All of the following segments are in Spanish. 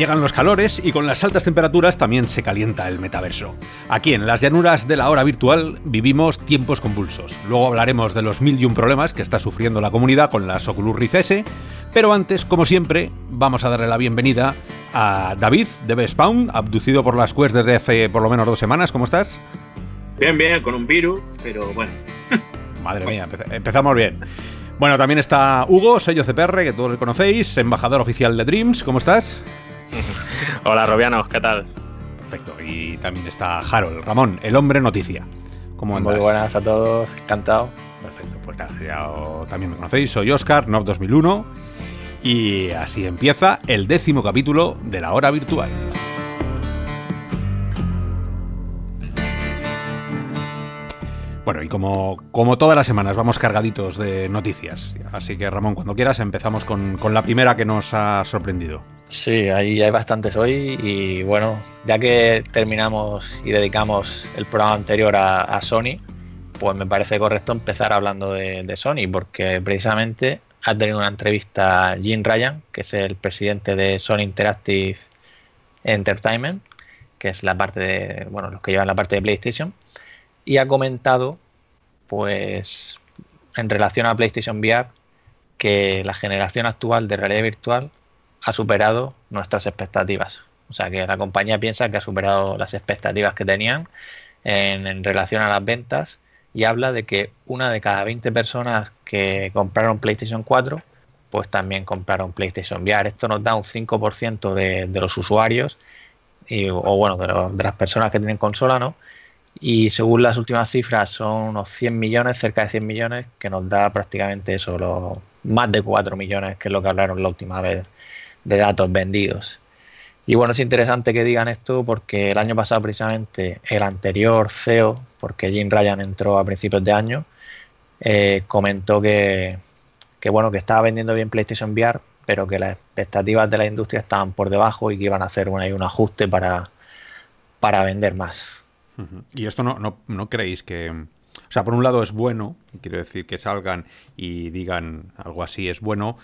llegan los calores y con las altas temperaturas también se calienta el metaverso. Aquí en las llanuras de la hora virtual vivimos tiempos convulsos. Luego hablaremos de los mil y un problemas que está sufriendo la comunidad con las Oculus Rift S, pero antes, como siempre, vamos a darle la bienvenida a David de Bespawn, abducido por las Quest desde hace por lo menos dos semanas. ¿Cómo estás? Bien, bien, con un virus, pero bueno. Madre mía, empezamos bien. Bueno, también está Hugo, sello CPR, que todos le conocéis, embajador oficial de Dreams. ¿Cómo estás? Hola, Robianos, ¿qué tal? Perfecto. Y también está Harold, Ramón, el hombre noticia. ¿Cómo andas? Muy buenas a todos, encantado. Perfecto, pues nada, ya también me conocéis, soy Oscar, NOV 2001. Y así empieza el décimo capítulo de la hora virtual. Bueno, y como, como todas las semanas vamos cargaditos de noticias. Así que Ramón, cuando quieras empezamos con, la primera que nos ha sorprendido. Sí, ahí hay bastantes hoy y bueno, ya que terminamos y dedicamos el programa anterior a, Sony, pues me parece correcto empezar hablando de, de, Sony, porque precisamente ha tenido una entrevista Jim Ryan, que es el presidente de Sony Interactive Entertainment, que es la parte de, bueno, los que llevan la parte de PlayStation y ha comentado, pues, en relación a PlayStation VR, que la generación actual de realidad virtual ha superado nuestras expectativas. O sea que la compañía piensa que ha superado las expectativas que tenían en, relación a las ventas y habla de que una de cada 20 personas que compraron PlayStation 4 pues también compraron PlayStation VR. Esto nos da un 5% de, de, los usuarios o bueno, de, de, las personas que tienen consola, ¿no? y según las últimas cifras son unos 100 millones, cerca de 100 millones, que nos da prácticamente eso, más de 4 millones, que es lo que hablaron la última vez de datos vendidos. Y bueno, es interesante que digan esto porque el año pasado precisamente el anterior CEO, porque Jim Ryan entró a principios de año, eh, comentó que, que, bueno, que estaba vendiendo bien PlayStation VR, pero que las expectativas de la industria estaban por debajo y que iban a hacer un, un ajuste para, para vender más. Y esto no, no, no creéis que... O sea, por un lado es bueno, quiero decir que salgan y digan algo así es bueno,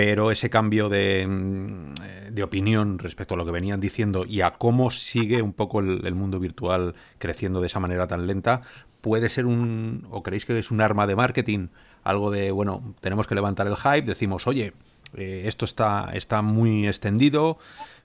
pero ese cambio de, mm, de, opinión respecto a lo que venían diciendo y a cómo sigue un poco el, mundo virtual creciendo de esa manera tan lenta, puede ser un, o creéis que es un arma de marketing, algo de, bueno, tenemos que levantar el hype, decimos, oye, eh, esto está, está muy extendido,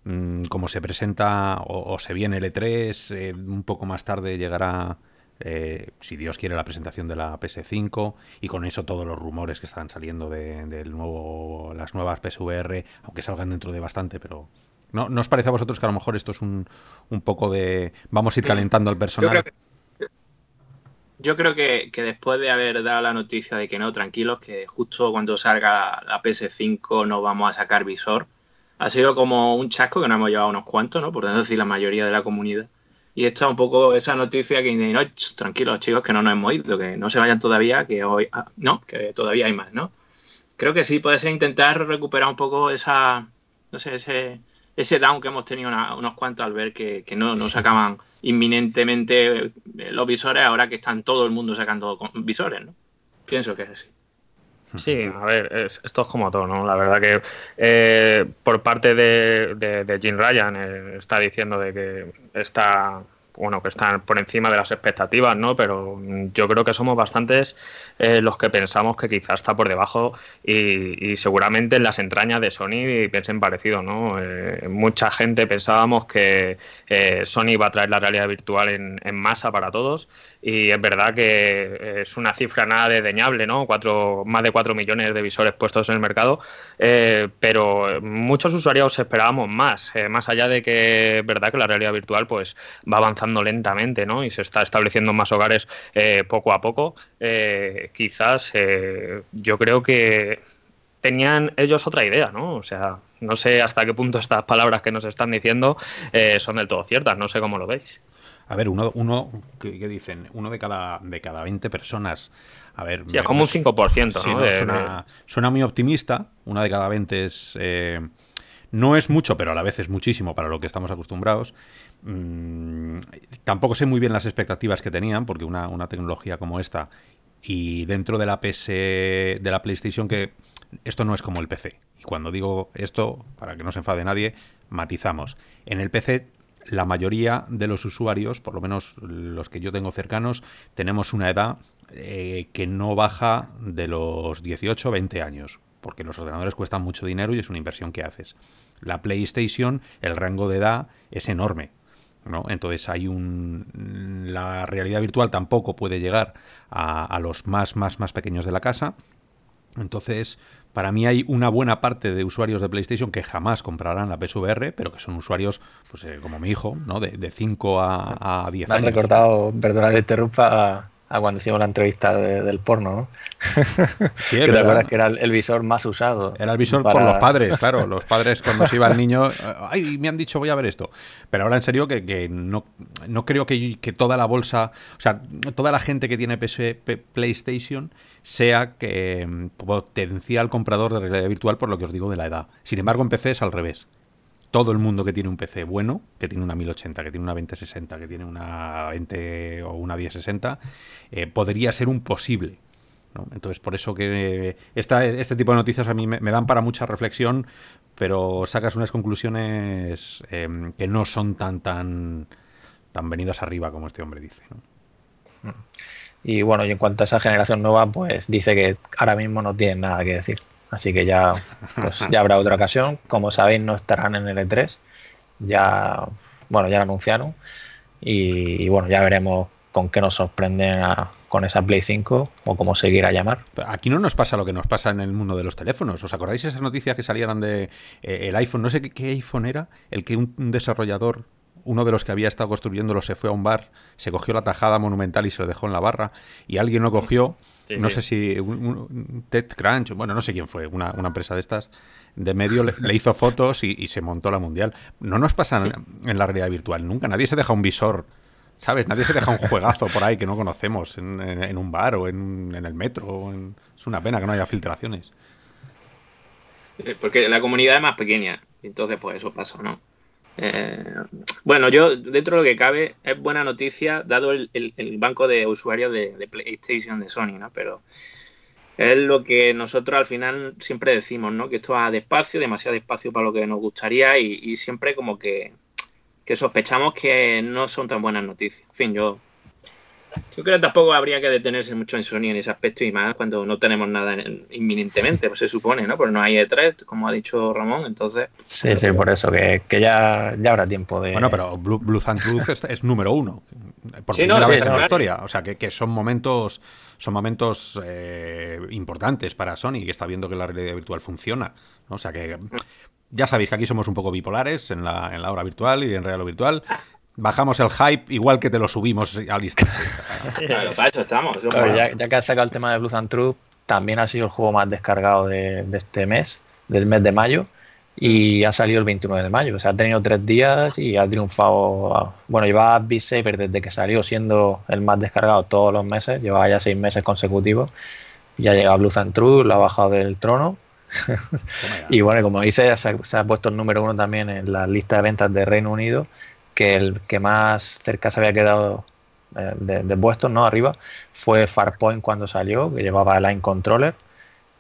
Mm, como se presenta o, se viene el E3, eh, un poco más tarde llegará, eh, si Dios quiere, la presentación de la PS5 y con eso todos los rumores que están saliendo de, nuevo, las nuevas PSVR, aunque salgan dentro de bastante, pero... ¿No, ¿No os parece a vosotros que a lo mejor esto es un, un poco de... vamos a ir calentando al personal? Yo creo que, que, después de haber dado la noticia de que no, tranquilos, que justo cuando salga la PS5 no vamos a sacar visor, ha sido como un chasco que nos hemos llevado unos cuantos, ¿no? Por decir la mayoría de la comunidad. Y esta es un poco esa noticia que no, tranquilos chicos, que no nos hemos ido, que no se vayan todavía, que hoy, ah, no, que todavía hay más, ¿no? Creo que sí puede ser intentar recuperar un poco esa, no sé, ese, ese down que hemos tenido unos cuantos al ver que, que no, no sacaban inminentemente los visores ahora que están todo el mundo sacando visores, ¿no? Pienso que es así. Sí, a ver, esto es como todo, ¿no? La verdad que eh, por parte de, de, Jim Ryan eh, está diciendo de que está bueno, que están por encima de las expectativas, ¿no? Pero yo creo que somos bastantes eh, los que pensamos que quizás está por debajo y, seguramente en las entrañas de Sony piensen parecido, ¿no? mucha gente pensábamos que Sony iba a traer la realidad virtual en, en masa para todos y es verdad que es una cifra nada desdeñable, ¿no? Cuatro, más de 4 millones de visores puestos en el mercado, eh, pero muchos usuarios esperábamos más, eh, más allá de que es verdad que la realidad virtual pues va avanzando lentamente, ¿no? Y se está estableciendo en más hogares eh, poco a poco. quizás yo creo que tenían ellos otra idea, ¿no? O sea, no sé hasta qué punto estas palabras que nos están diciendo son del todo ciertas, no sé cómo lo veis. A ver, uno, uno ¿qué, dicen? Uno de cada, de cada 20 personas. A ver, sí, como un 5%, ¿no? suena, muy optimista. Una de cada 20 es. Eh, no es mucho, pero a la vez es muchísimo para lo que estamos acostumbrados. Mm, tampoco sé muy bien las expectativas que tenían, porque una, una tecnología como esta y dentro de la PS, de la PlayStation, que esto no es como el PC cuando digo esto, para que no se enfade nadie, matizamos. En el PC la mayoría de los usuarios, por lo menos los que yo tengo cercanos, tenemos una edad eh, que no baja de los 18 o 20 años, porque los ordenadores cuestan mucho dinero y es una inversión que haces. La PlayStation, el rango de edad es enorme. ¿no? Entonces hay un. La realidad virtual tampoco puede llegar a, a los más, más, más pequeños de la casa. Entonces, para mí hay una buena parte de usuarios de PlayStation que jamás comprarán la PSVR, pero que son usuarios, pues eh, como mi hijo, ¿no? De, de 5 a, a 10 Me han años. recordado, perdona que interrumpa, a cuando hicimos la entrevista de- del porno, ¿no? Sí, te acuerdas que era el, el visor más usado. Era el visor para- por los padres, claro. Los padres cuando se iba el niño, ay, me han dicho voy a ver esto. Pero ahora en serio que, que no, no creo que, que toda la bolsa, o sea, toda la gente que tiene PS PlayStation sea que mm, potencial comprador de realidad virtual por lo que os digo de la edad. Sin embargo, en PC es al revés. Todo el mundo que tiene un PC bueno, que tiene una 1080, que tiene una 2060, que tiene una 20 o una 1060, eh, podría ser un posible. Entonces, por eso que esta, este tipo de noticias a mí me, dan para mucha reflexión, pero sacas unas conclusiones eh, que no son tan, tan, tan venidas arriba como este hombre dice. ¿no? Y bueno, y en cuanto a esa generación nueva, pues dice que ahora mismo no tienen nada que decir. Así que ya, pues, ya habrá otra ocasión. Como sabéis, no estarán en el E3. Ya, bueno, ya lo anunciaron. Y, y bueno, ya veremos con qué nos sorprenden con esa Play 5 o cómo seguir a llamar. Aquí no nos pasa lo que nos pasa en el mundo de los teléfonos. ¿Os acordáis esas noticias que salían de eh, el iPhone? No sé qué, iPhone era, el que un desarrollador, uno de los que había estado construyéndolo, se fue a un bar, se cogió la tajada monumental y se lo dejó en la barra, y alguien lo cogió. Sí, no sí. sé si un, un- TechCrunch, bueno, no sé quién fue, una, una empresa de estas de medio le, le hizo fotos y, y se montó la mundial. No nos pasa en, en la realidad virtual nunca. Nadie se deja un visor, ¿sabes? Nadie se deja un juegazo por ahí que no conocemos en, en- en un bar o en, el metro. o en- Es una pena que no haya filtraciones. Eh, Porque la comunidad es más pequeña. Entonces, pues eso pasa, ¿no? Eh, bueno, yo, dentro de lo que cabe, es buena noticia, dado el, banco de usuarios de, de PlayStation de Sony, ¿no? Pero es lo que nosotros al final siempre decimos, ¿no? Que esto va despacio, demasiado despacio para lo que nos gustaría y, y siempre como que, que sospechamos que no son tan buenas noticias. En fin, yo, yo creo que tampoco habría que detenerse mucho en Sony en ese aspecto y más cuando no tenemos nada en- inminentemente, pues se supone, ¿no? Porque no hay E3, como ha dicho Ramón, entonces... Sí, sí, por eso, que, que ya, ya habrá tiempo de. Bueno, pero Blue, Blue and Truth es, es número uno. Por Sí, primera no, sí, vez en la historia. O sea, que, que son momentos son momentos eh, importantes para Sony, que está viendo que la realidad virtual funciona. ¿no? O sea que ya sabéis que aquí somos un poco bipolares en la, en la hora virtual y en real o virtual. Bajamos el hype igual que te lo subimos al instante. Claro, para eso estamos. eso Claro, mola. ya, ya que has sacado el tema de Blue and Truth, también ha sido el juego más descargado de, de este mes, del mes de mayo, y ha salido el 29 de mayo. O sea, ha tenido tres días y ha triunfado. a- Bueno, llevaba Beat Saber desde que salió siendo el más descargado todos los meses, llevaba ya seis meses consecutivos. Ya llega Blue and Truth, lo ha bajado del trono. Y bueno, como dice, se ha, se ha puesto el número uno también en la lista de ventas de Reino Unido, que el que más cerca se había quedado eh, de, de puestos, ¿no? Arriba, fue Farpoint cuando salió, que llevaba Line Controller,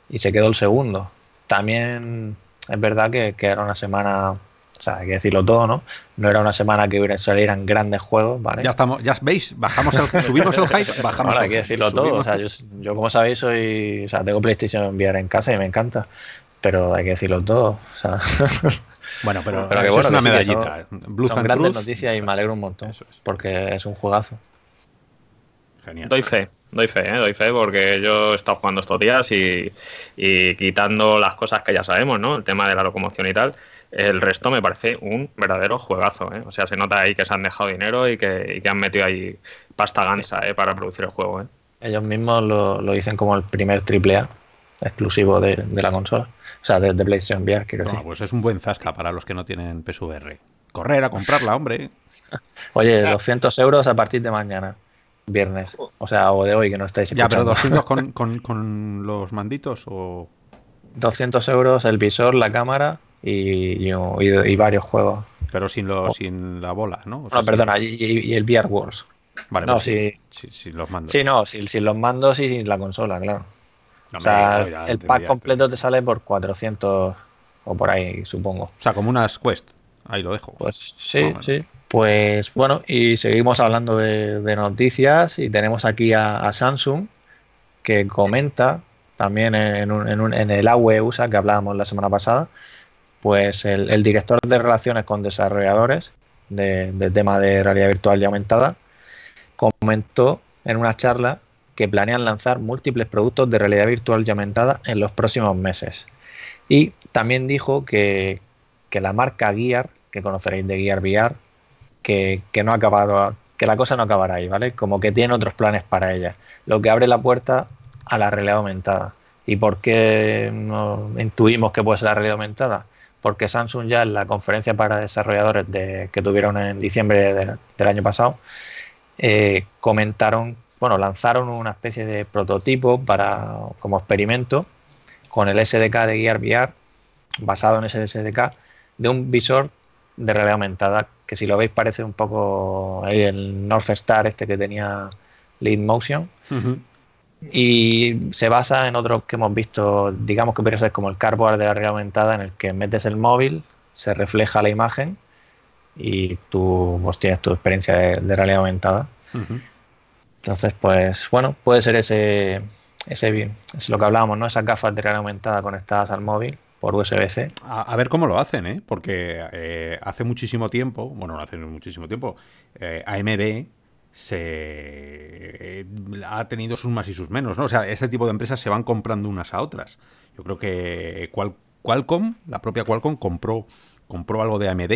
y se quedó el segundo. También es verdad que, que era una semana, o sea, hay que decirlo todo, ¿no? No era una semana que hubiera- salieran grandes juegos, ¿vale? Ya estamos, ya veis, bajamos el, subimos el hype, bajamos Ahora el hay que decirlo todo. O subimos- sea, yo, yo, como sabéis, soy. O sea, tengo PlayStation VR en casa y me encanta. Pero hay que decirlo todo. O sea, Bueno, pero, Pero que eso bueno, es una que sí, que medallita. son- Blue son and grandes Truth, noticias y me alegro un montón. Eso es. Porque es un juegazo. Genial. Doy fe, doy fe, ¿eh? doy fe porque yo he estado jugando estos días y, y quitando las cosas que ya sabemos, ¿no? El tema de la locomoción y tal, el resto me parece un verdadero juegazo, ¿eh? O sea, se nota ahí que se han dejado dinero y que, y que han metido ahí pasta gansa, ¿eh? Para producir el juego, ¿eh? Ellos mismos lo, lo dicen como el primer AAA exclusivo de, de la consola. O sea, de, de PlayStation VR, Toma, decir. pues es un buen zasca para los que no tienen PSVR. Correr a comprarla, hombre. Oye, Ah. 200 euros a partir de mañana, viernes. O sea, o de hoy que no estáis Ya, pero escuchando. 200 con, con, con los manditos o... 200 euros el visor, la cámara y, y- y- y varios juegos. Pero sin, lo, Oh. sin la bola, ¿no? O sea, No, perdona, y, el VR Wars. Vale, no, pues sí. sí, sí, los mandos. Sí, no, sin, sin los mandos y sin la consola, claro. No, o sea, el pack completo te sale por 400, o por ahí, supongo. O sea, como unas Quest. Ahí lo dejo. Pues sí, sí. Pues bueno, y seguimos hablando de, noticias y tenemos aquí a, Samsung que comenta también en, en, el AWE USA que hablábamos la semana pasada, pues el, director de relaciones con desarrolladores del tema de realidad virtual y aumentada comentó en una charla que planean lanzar múltiples productos de realidad virtual y aumentada en los próximos meses. Y también dijo que, que la marca Gear, que conoceréis de Gear VR, que, no ha acabado, que la cosa no acabará ahí, ¿vale? Como que tiene otros planes para ella, lo que abre la puerta a la realidad aumentada. ¿Y por qué intuimos que puede ser la realidad aumentada? Porque Samsung ya en la conferencia para desarrolladores de, que tuvieron en diciembre del año pasado, eh, comentaron, bueno, lanzaron una especie de prototipo para como experimento con el SDK de Gear VR, basado en ese SDK, de un visor de realidad aumentada que si lo veis parece un poco ahí el North Star este que tenía Lead Motion. Y se basa en otros que hemos visto, digamos que podría ser como el cardboard de la realidad aumentada, en el que metes el móvil, se refleja la imagen y tú pues, tienes tu experiencia de, realidad aumentada. Entonces, pues bueno, puede ser ese, ese, es lo que hablábamos, ¿no? Esas gafas de realidad aumentada conectadas al móvil por USB-C. A, ver cómo lo hacen, ¿eh? Porque eh, hace muchísimo tiempo, bueno, no hace muchísimo tiempo, eh, AMD se eh, ha tenido sus más y sus menos, ¿no? O sea, este tipo de empresas se van comprando unas a otras. Yo creo que Qualcomm, la propia Qualcomm compró compró algo de AMD,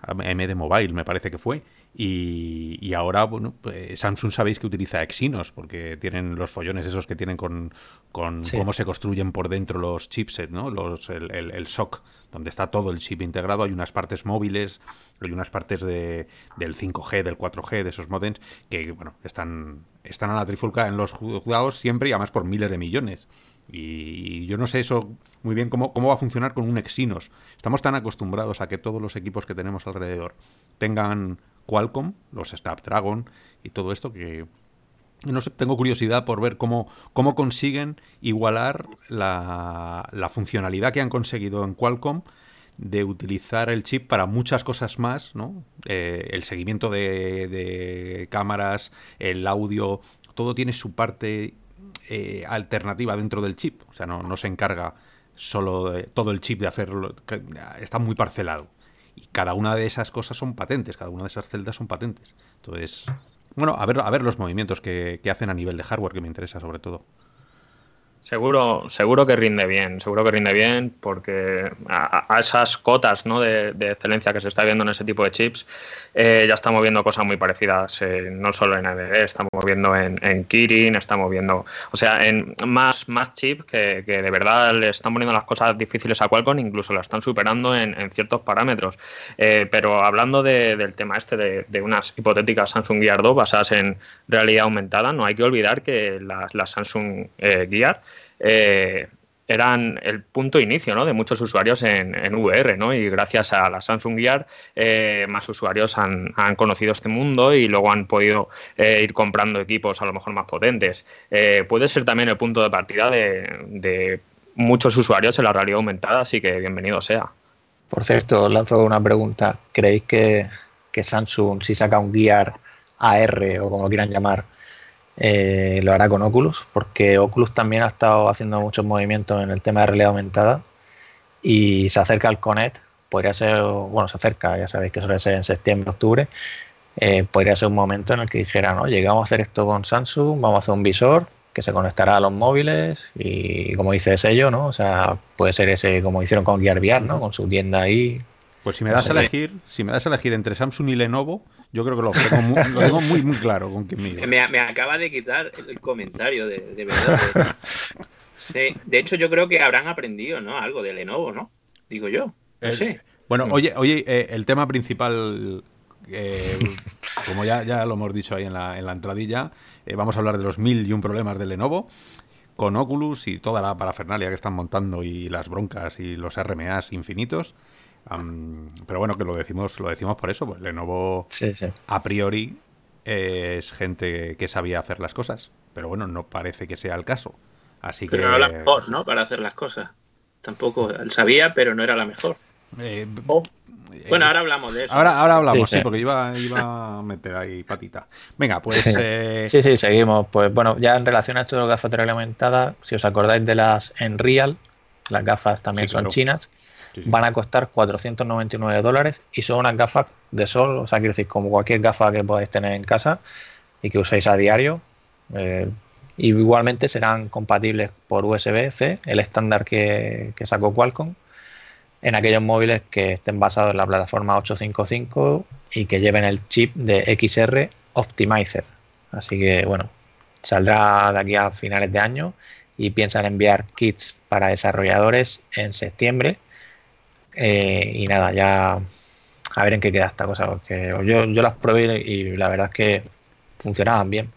AMD Mobile me parece que fue, y, ahora, bueno, pues Samsung sabéis que utiliza Exynos, porque tienen los follones esos que tienen con, cómo se construyen por dentro los chipsets, ¿no? Los, el, el, SOC, donde está todo el chip integrado. Hay unas partes móviles, hay unas partes de, del 5G, del 4G, de esos modems, que, bueno, están, están a la trifulca en los juzgados siempre y además por miles de millones. Y yo no sé eso muy bien cómo, cómo va a funcionar con un Exynos. Estamos tan acostumbrados a que todos los equipos que tenemos alrededor tengan Qualcomm, los Snapdragon y todo esto que no sé, tengo curiosidad por ver cómo, cómo consiguen igualar la, la funcionalidad que han conseguido en Qualcomm de utilizar el chip para muchas cosas más, ¿no? Eh, el seguimiento de, cámaras, el audio, todo tiene su parte eh, alternativa dentro del chip. O sea, no, no se encarga solo todo el chip de hacerlo, está muy parcelado. Y cada una de esas cosas son patentes, cada una de esas celdas son patentes. Entonces, bueno, a ver, a ver los movimientos que, que hacen a nivel de hardware, que me interesa sobre todo. Seguro, seguro que rinde bien, seguro que rinde bien porque a, esas cotas ¿no? de, excelencia que se está viendo en ese tipo de chips eh, ya estamos viendo cosas muy parecidas, eh, no solo en AMD, estamos viendo en, Kirin, estamos viendo, o sea, en más, más chips que, de verdad le están poniendo las cosas difíciles a Qualcomm, incluso la están superando en, ciertos parámetros. Eh, pero hablando del tema este de, unas hipotéticas Samsung Gear 2 basadas en realidad aumentada, no hay que olvidar que las la Samsung Gear eh, eran el punto de inicio ¿no? de muchos usuarios en, VR, ¿no? Y gracias a la Samsung Gear, eh, más usuarios han, conocido este mundo y luego han podido eh, ir comprando equipos a lo mejor más potentes. puede ser también el punto de partida de, muchos usuarios en la realidad aumentada, así que bienvenido sea. Por cierto, lanzo una pregunta. ¿Creéis que, que Samsung, si saca un Gear AR o como lo quieran llamar, eh, lo hará con Oculus, porque Oculus también ha estado haciendo muchos movimientos en el tema de realidad aumentada y se acerca al Connect, podría ser, bueno, se acerca, ya sabéis que suele ser en septiembre, octubre, eh, podría ser un momento en el que dijera, no, llegamos a hacer esto con Samsung, vamos a hacer un visor que se conectará a los móviles y como dice sello, ¿no? O sea, puede ser ese como hicieron con Gear VR, ¿no? Con su tienda ahí. Pues si me das a elegir, si me das a elegir entre Samsung y Lenovo, yo creo que lo tengo muy, muy, claro con quién me, me, acaba de quitar el comentario, de, verdad. De, hecho, yo creo que habrán aprendido, ¿no? Algo de Lenovo, ¿no? Digo yo. No sé. Bueno, mm. oye, oye, eh, el tema principal, eh, como ya, ya lo hemos dicho ahí en la, en la entradilla, eh, vamos a hablar de los mil y un problemas de Lenovo con Oculus y toda la parafernalia que están montando y las broncas y los RMAs infinitos pero bueno, que lo decimos, lo decimos por eso, pues Lenovo a priori es gente que sabía hacer las cosas, pero bueno, no parece que sea el caso. Así pero que... no las por, ¿no? Para hacer las cosas. Tampoco sabía, pero no era la mejor. Eh, Oh. Bueno, ahora hablamos de eso. ahora, ahora hablamos, Sí, sí, sí. porque iba, iba a meter ahí patita. Venga, pues. Sí. eh, Sí, sí, seguimos. Pues bueno, ya en relación a esto de las gafas reglamentadas, si os acordáis de las Enreal, las gafas también Sí, son claro. chinas, van a costar 499 dólares y son unas gafas de sol, o sea, quiero decir, como cualquier gafa que podáis tener en casa y que uséis a diario. eh, igualmente serán compatibles por USB-C, el estándar que, que sacó Qualcomm, en aquellos móviles que estén basados en la plataforma 855 y que lleven el chip de XR Optimized. Así que bueno, saldrá de aquí a finales de año y piensan enviar kits para desarrolladores en septiembre. Eh, y nada, ya a ver en qué queda esta cosa, porque yo, yo las probé y la verdad es que funcionaban bien.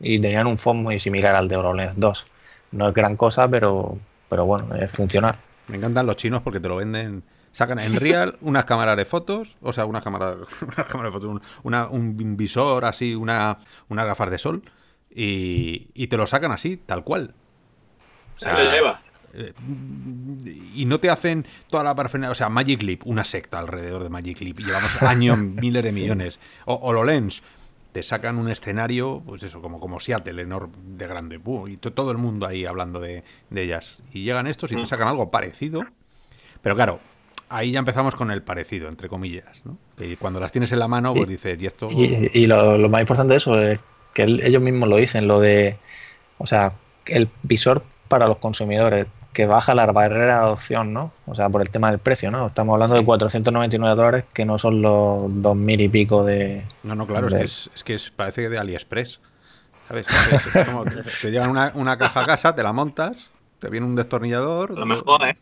Y tenían un fondo muy similar al de HoloLens 2. No es gran cosa, pero, pero bueno, es funcionar. Me encantan los chinos porque te lo venden. Sacan en real unas cámaras de fotos, o sea, unas cámaras, unas cámaras de fotos, un, una- un visor así, una, unas gafas de sol, y, y te lo sacan así, tal cual. O Se lo lleva. Eh, y no te hacen toda la parafernalia, o sea, Magic Leap, una secta alrededor de Magic Leap, y llevamos años, miles de millones. O HoloLens, te sacan un escenario, pues eso, como, como Seattle, enorme, de grande, y to- todo el mundo ahí hablando de, de ellas. Y llegan estos y te Mm. sacan algo parecido, pero claro, ahí ya empezamos con el parecido, entre comillas, ¿no? Que cuando las tienes en la mano, pues Y- dices, y esto... Y, y lo, lo más importante de eso es que el- ellos mismos lo dicen, lo de, o sea, el visor para los consumidores, que baja la barrera de adopción, ¿no? O sea, por el tema del precio, ¿no? Estamos hablando de 499 dólares, que no son los 2.000 y pico de... No, no, claro, es que, es, es que es- parece que de AliExpress. ¿Sabes? Es- es como te, te llegan una, una caja a casa, te la montas, te viene un destornillador. Lo mejor, ¿eh?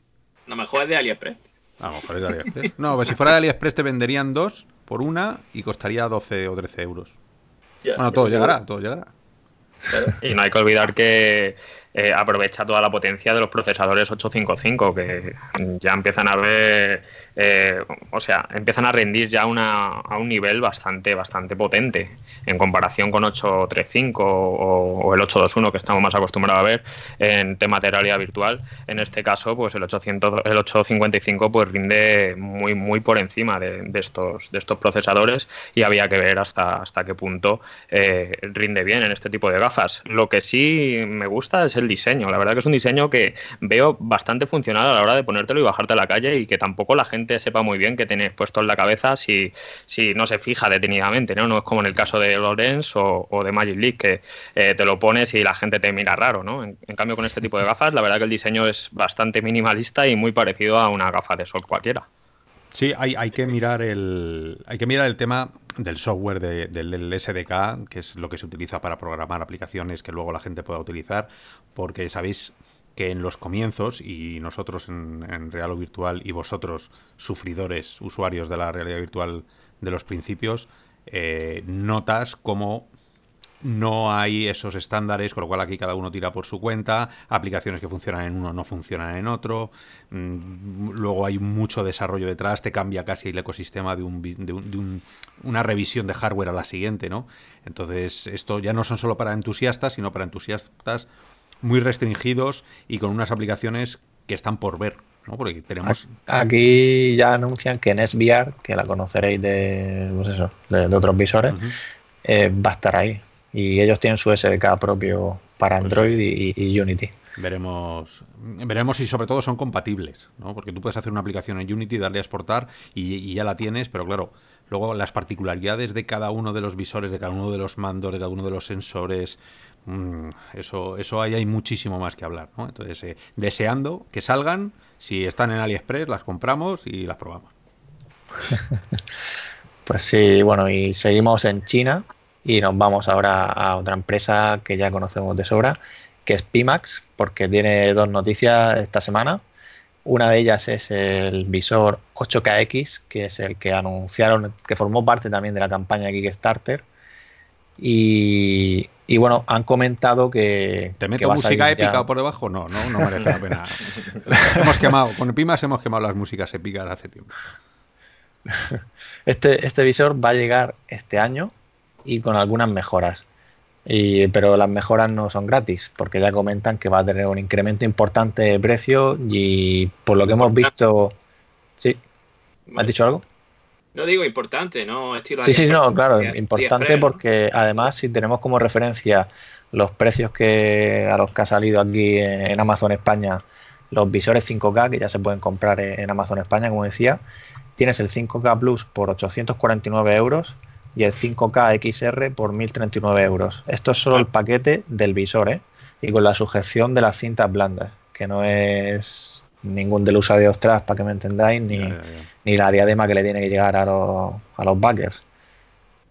Lo mejor es de AliExpress. A lo mejor es de AliExpress. No, pues si fuera de AliExpress te venderían dos por una y costaría 12 o 13 euros. Ya, Bueno, todo llegará, todo llegará. Y no hay que olvidar que eh, aprovecha toda la potencia de los procesadores 855, que ya empiezan a ver, eh, o sea, empiezan a rendir ya a un nivel bastante, bastante potente en comparación con 835 o, el 821 que estamos más acostumbrados a ver en temas de realidad virtual. En este caso, pues el 800, el 855 pues rinde muy, muy por encima de, de estos, de estos procesadores y había que ver hasta, hasta qué punto eh, rinde bien en este tipo de gafas. Lo que sí me gusta es el diseño. La verdad que es un diseño que veo bastante funcional a la hora de ponértelo y bajarte a la calle y que tampoco la gente sepa muy bien qué tienes puesto en la cabeza si, si no se fija detenidamente. No, no es como en el caso de Lorenz o, de Magic League que eh, te lo pones y la gente te mira raro. ¿no? En, cambio con este tipo de gafas la verdad que el diseño es bastante minimalista y muy parecido a una gafa de sol cualquiera. Sí, hay, hay que mirar el hay que mirar el tema del software de- del, del SDK, que es lo que se utiliza para programar aplicaciones que luego la gente pueda utilizar, porque sabéis que en los comienzos, y nosotros en, Real o Virtual y vosotros, sufridores, usuarios de la realidad virtual de los principios, eh, notas como no hay esos estándares, con lo cual aquí cada uno tira por su cuenta, aplicaciones que funcionan en uno no funcionan en otro, mm, luego hay mucho desarrollo detrás, te cambia casi el ecosistema de, un, de, un- de un- una revisión de hardware a la siguiente, ¿no? Entonces, esto ya no son solo para entusiastas, sino para entusiastas muy restringidos y con unas aplicaciones que están por ver, ¿no? Porque tenemos... Aquí ya anuncian que en SVR, que la conoceréis de, pues eso, de, de otros visores, eh, va a estar ahí. Y ellos tienen su SDK propio para Pues Android y, y Unity. Veremos, veremos si sobre todo son compatibles, ¿no? Porque tú puedes hacer una aplicación en Unity, darle a exportar y, y ya la tienes, pero claro, luego las particularidades de cada uno de los visores, de cada uno de los mandos, de cada uno de los sensores, eso, eso ahí hay muchísimo más que hablar, ¿no? Entonces, eh, deseando que salgan, si están en AliExpress, las compramos y las probamos. Pues sí, bueno, y seguimos en China y nos vamos ahora a otra empresa que ya conocemos de sobra, que es Pimax, porque tiene dos noticias esta semana. Una de ellas es el visor 8KX, que es el que anunciaron, que formó parte también de la campaña Kickstarter. Y, y bueno, han comentado que. ¿Te meto música ya- épica por debajo? No, no, no merece la pena. hemos quemado, con Pimas hemos quemado las músicas épicas hace tiempo. Este, este visor va a llegar este año y con algunas mejoras. Y, pero las mejoras no son gratis, porque ya comentan que va a tener un incremento importante de precio y por lo que hemos visto... ¿Sí? ¿Me has dicho algo? No digo importante, ¿no? Estilo sí, sí, no, claro, importante porque además si tenemos como referencia los precios que a los que ha salido aquí en Amazon España los visores 5K que ya se pueden comprar en Amazon España, como decía, tienes el 5K Plus por 849 euros y el 5K XR por 1039 euros. Esto es solo el paquete del visor, ¿eh? Y con la sujeción de las cintas blandas, que no es ningún del uso de ostras, para que me entendáis, ni, ni la diadema que le tiene que llegar a los, a los backers.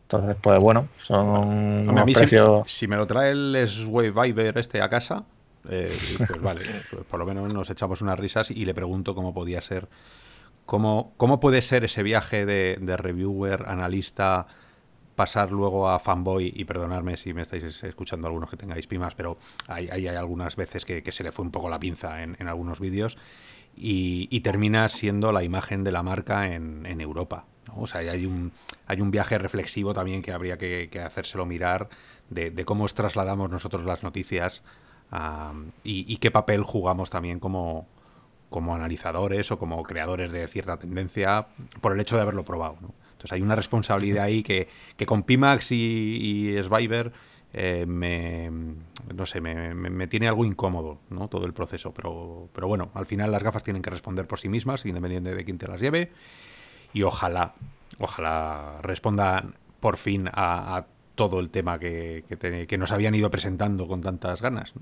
Entonces, pues bueno, son precios... Si, me lo trae el Sway Viber este a casa, eh, pues vale, pues por lo menos nos echamos unas risas y le pregunto cómo podía ser, cómo, cómo puede ser ese viaje de, reviewer, analista, pasar luego a fanboy, y perdonadme si me estáis escuchando algunos que tengáis pimas, pero hay, hay, algunas veces que, se le fue un poco la pinza en, algunos vídeos y, termina siendo la imagen de la marca en, Europa. O sea, hay un, hay un viaje reflexivo también que habría que, hacérselo mirar de, cómo trasladamos nosotros las noticias y, qué papel jugamos también como, como analizadores o como creadores de cierta tendencia por el hecho de haberlo probado. Entonces hay una responsabilidad ahí que, que con Pimax y, y Sviber eh, me, no sé, me, tiene algo incómodo ¿no? todo el proceso. Pero, pero bueno, al final las gafas tienen que responder por sí mismas, independiente de quién te las lleve. Y ojalá, ojalá respondan por fin a, todo el tema que, que, nos habían ido presentando con tantas ganas. Mm,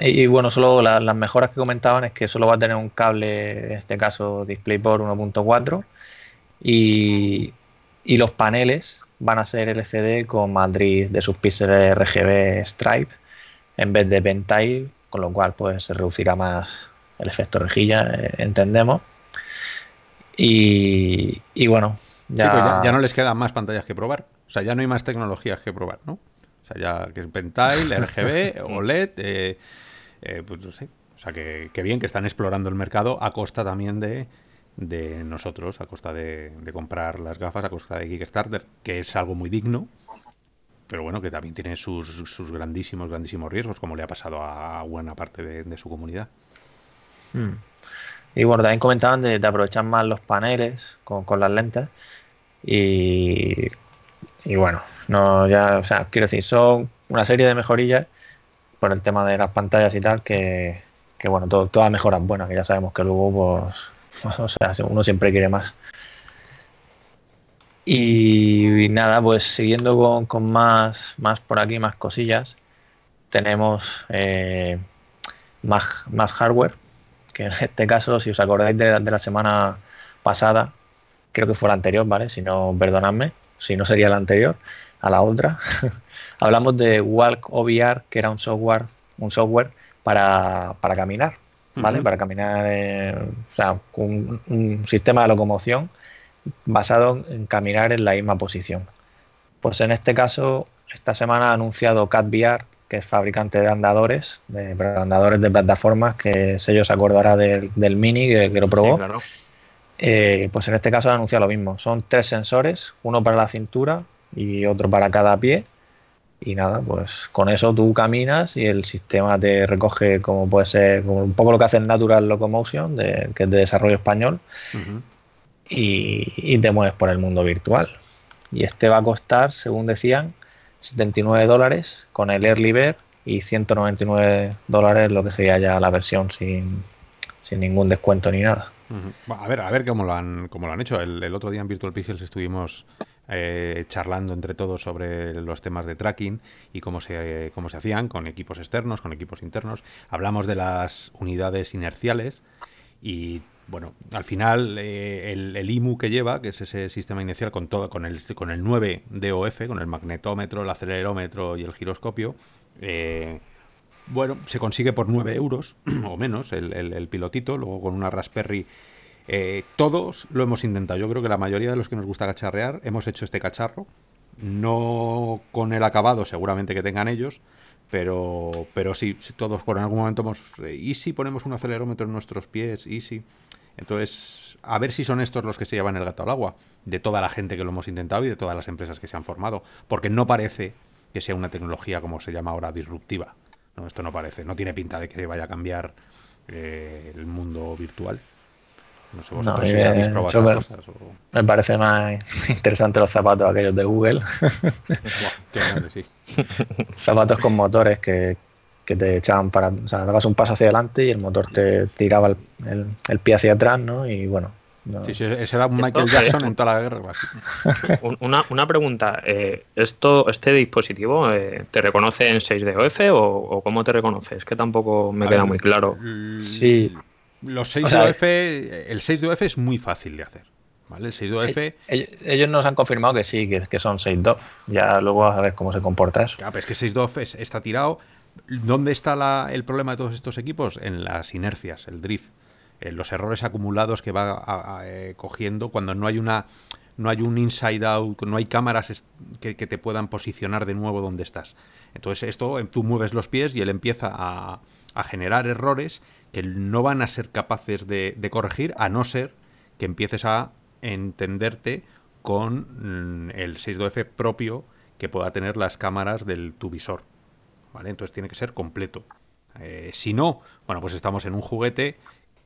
y, bueno, solo las mejoras que comentaban es que solo va a tener un cable, en este caso DisplayPort 1.4, y, y los paneles van a ser LCD con Madrid de sus píxeles RGB Stripe en vez de Pentile, con lo cual pues se reducirá más el efecto rejilla, eh, entendemos. Y, bueno, pues ya... ya... no les quedan más pantallas que probar. O sea, ya no hay más tecnologías que probar, ¿no? O sea, ya que es Pentile, RGB, OLED, eh, eh, pues no sé. O sea, que, que bien que están explorando el mercado a costa también de, de nosotros a costa de, comprar las gafas, a costa de Kickstarter, que es algo muy digno, pero bueno, que también tiene sus, sus grandísimos, grandísimos riesgos, como le ha pasado a buena parte de, su comunidad. Hmm. Y bueno, también comentaban de, aprovechar más los paneles con, las lentes. Y, y, bueno, no ya, o sea, quiero decir, son una serie de mejorillas por el tema de las pantallas y tal, que, que bueno, todo, todas mejoras buenas, que ya sabemos que luego pues O sea, uno siempre quiere más. Y, nada, pues siguiendo con, más, más por aquí, más cosillas, tenemos eh, más, más hardware, que en este caso, si os acordáis de, la semana pasada, creo que fue la anterior, ¿vale? Si no, perdonadme, si no sería la anterior, a la otra. Hablamos de Walk OVR, que era un software, un software para, para caminar. ¿vale? Para caminar, o sea, un, un, sistema de locomoción basado en caminar en la misma posición. Pues en este caso, esta semana ha anunciado CatVR, que es fabricante de andadores, de andadores de plataformas, que ellos se acordará del, Mini que, lo probó. Eh, pues en este caso ha anunciado lo mismo. Son tres sensores, uno para la cintura y otro para cada pie y nada, pues con eso tú caminas y el sistema te recoge como puede ser, como un poco lo que hace el Natural Locomotion, de, que es de desarrollo español, y, te mueves por el mundo virtual. Y este va a costar, según decían, 79 dólares con el Early Bird y 199 dólares lo que sería ya la versión sin, sin ningún descuento ni nada. A ver, a ver cómo lo han, cómo lo han hecho. El, el, otro día en Virtual Pixels estuvimos eh, charlando entre todos sobre los temas de tracking y cómo se, cómo se hacían con equipos externos, con equipos internos. Hablamos de las unidades inerciales y bueno, al final eh, el, IMU que lleva, que es ese sistema inicial con todo, con el, con el 9 DOF, con el magnetómetro, el acelerómetro y el giroscopio, eh, bueno, se consigue por 9 euros o menos el, el, pilotito, luego con una Raspberry eh, todos lo hemos intentado. Yo creo que la mayoría de los que nos gusta cacharrear hemos hecho este cacharro. No con el acabado seguramente que tengan ellos, pero, pero sí, todos por algún momento hemos... Eh, ¿Y si ponemos un acelerómetro en nuestros pies? ¿Y si? Entonces, a ver si son estos los que se llevan el gato al agua, de toda la gente que lo hemos intentado y de todas las empresas que se han formado. Porque no parece que sea una tecnología como se llama ahora disruptiva. No, esto no parece, no tiene pinta de que vaya a cambiar eh, el mundo virtual. No sé vosotros si habéis probado me, cosas. Me parece más interesante los zapatos aquellos de Google. qué grande, sí. zapatos con motores que, que, te echaban para. O sea, dabas un paso hacia adelante y el motor te tiraba el, el, pie hacia atrás, ¿no? Y bueno. Sí, sí, ese era Michael Jackson en toda la guerra. Una, una pregunta. Eh, ¿esto, ¿Este dispositivo eh, te reconoce en 6DOF o, o cómo te reconoce? Es que tampoco me queda muy claro. Sí. Los 6DOF, el 6DOF es muy fácil de hacer. ¿vale? El 6DOF. Ellos, nos han confirmado que sí, que, que son 6DOF. Ya luego a ver cómo se comporta eso. Claro, es que 6DOF está tirado. ¿Dónde está el problema de todos estos equipos? En las inercias, el drift. En los errores acumulados que va eh, cogiendo cuando no hay una. No hay un inside out, no hay cámaras que, te puedan posicionar de nuevo donde estás. Entonces, esto tú mueves los pies y él empieza a, a generar errores que no van a ser capaces de, corregir a no ser que empieces a entenderte con mm, el 6.2F propio que pueda tener las cámaras del tu visor. ¿Vale? Entonces tiene que ser completo. Eh, si no, bueno, pues estamos en un juguete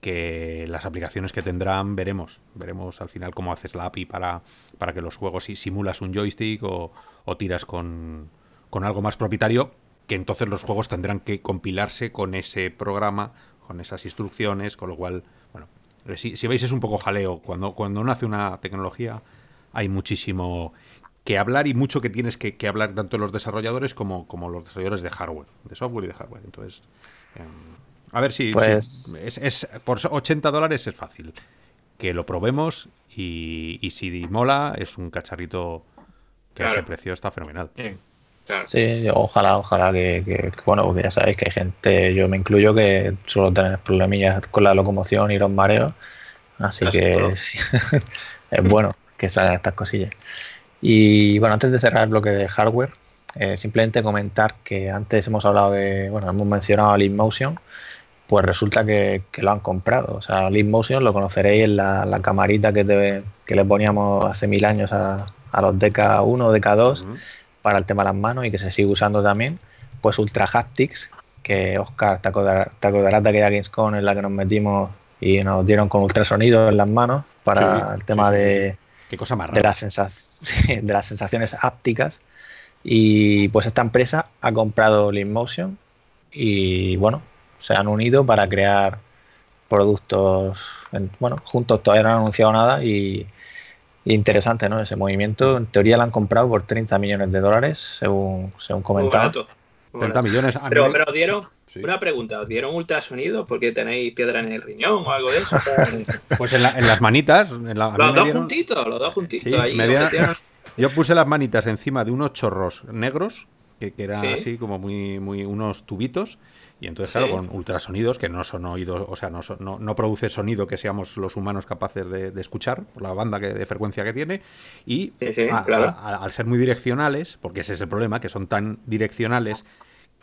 que las aplicaciones que tendrán veremos. Veremos al final cómo haces la API para, para que los juegos, si simulas un joystick o, tiras con, con algo más propietario, que entonces los juegos tendrán que compilarse con ese programa con esas instrucciones, con lo cual, bueno, eh, si, veis es un poco jaleo. Cuando, cuando nace una tecnología hay muchísimo que hablar y mucho que tienes que, hablar tanto los desarrolladores como, como los desarrolladores de hardware, de software y de hardware. Entonces, em, a ver si, pues es, por 80 dólares es fácil. Que lo probemos y, y si mola es un cacharrito que a ese precio está fenomenal. Sí, ojalá, ojalá que, bueno, porque ya sabéis que hay gente, yo me incluyo, que suelo tener problemillas con la locomoción y los mareos, así que es bueno que salgan estas cosillas. Y bueno, antes de cerrar el bloque de hardware, eh, simplemente comentar que antes hemos hablado de, bueno, hemos mencionado a Motion, pues resulta que, lo han comprado. O sea, Motion lo conoceréis en la, camarita que, que le poníamos hace mil años a, los DK1 o DK2 para el tema de las manos y que se sigue usando también, pues Ultra Haptics, que Oscar, te acordarás, de aquella Gamescom en la que nos metimos y nos dieron con ultrasonido en las manos para el tema de, Qué cosa más de, las de las sensaciones ápticas. Y pues esta empresa ha comprado Motion y bueno, se han unido para crear productos, bueno, juntos todavía no han anunciado nada y, interesante, ¿no? Ese movimiento. En teoría lo han comprado por 30 millones de dólares, según, según comentaba. 30 millones. Pero, pero dieron, Una pregunta, ¿os dieron ultrasonido porque tenéis piedra en el riñón o algo de eso? pues en, las manitas. En los dos juntitos, los dos juntitos. ahí, Yo puse las manitas encima de unos chorros negros, que, que eran así como muy, muy unos tubitos, y entonces, claro, con ultrasonidos, que no son oídos, o sea, no, no, produce sonido que seamos los humanos capaces de, escuchar, por la banda que, de frecuencia que tiene, y al ser muy direccionales, porque ese es el problema, que son tan direccionales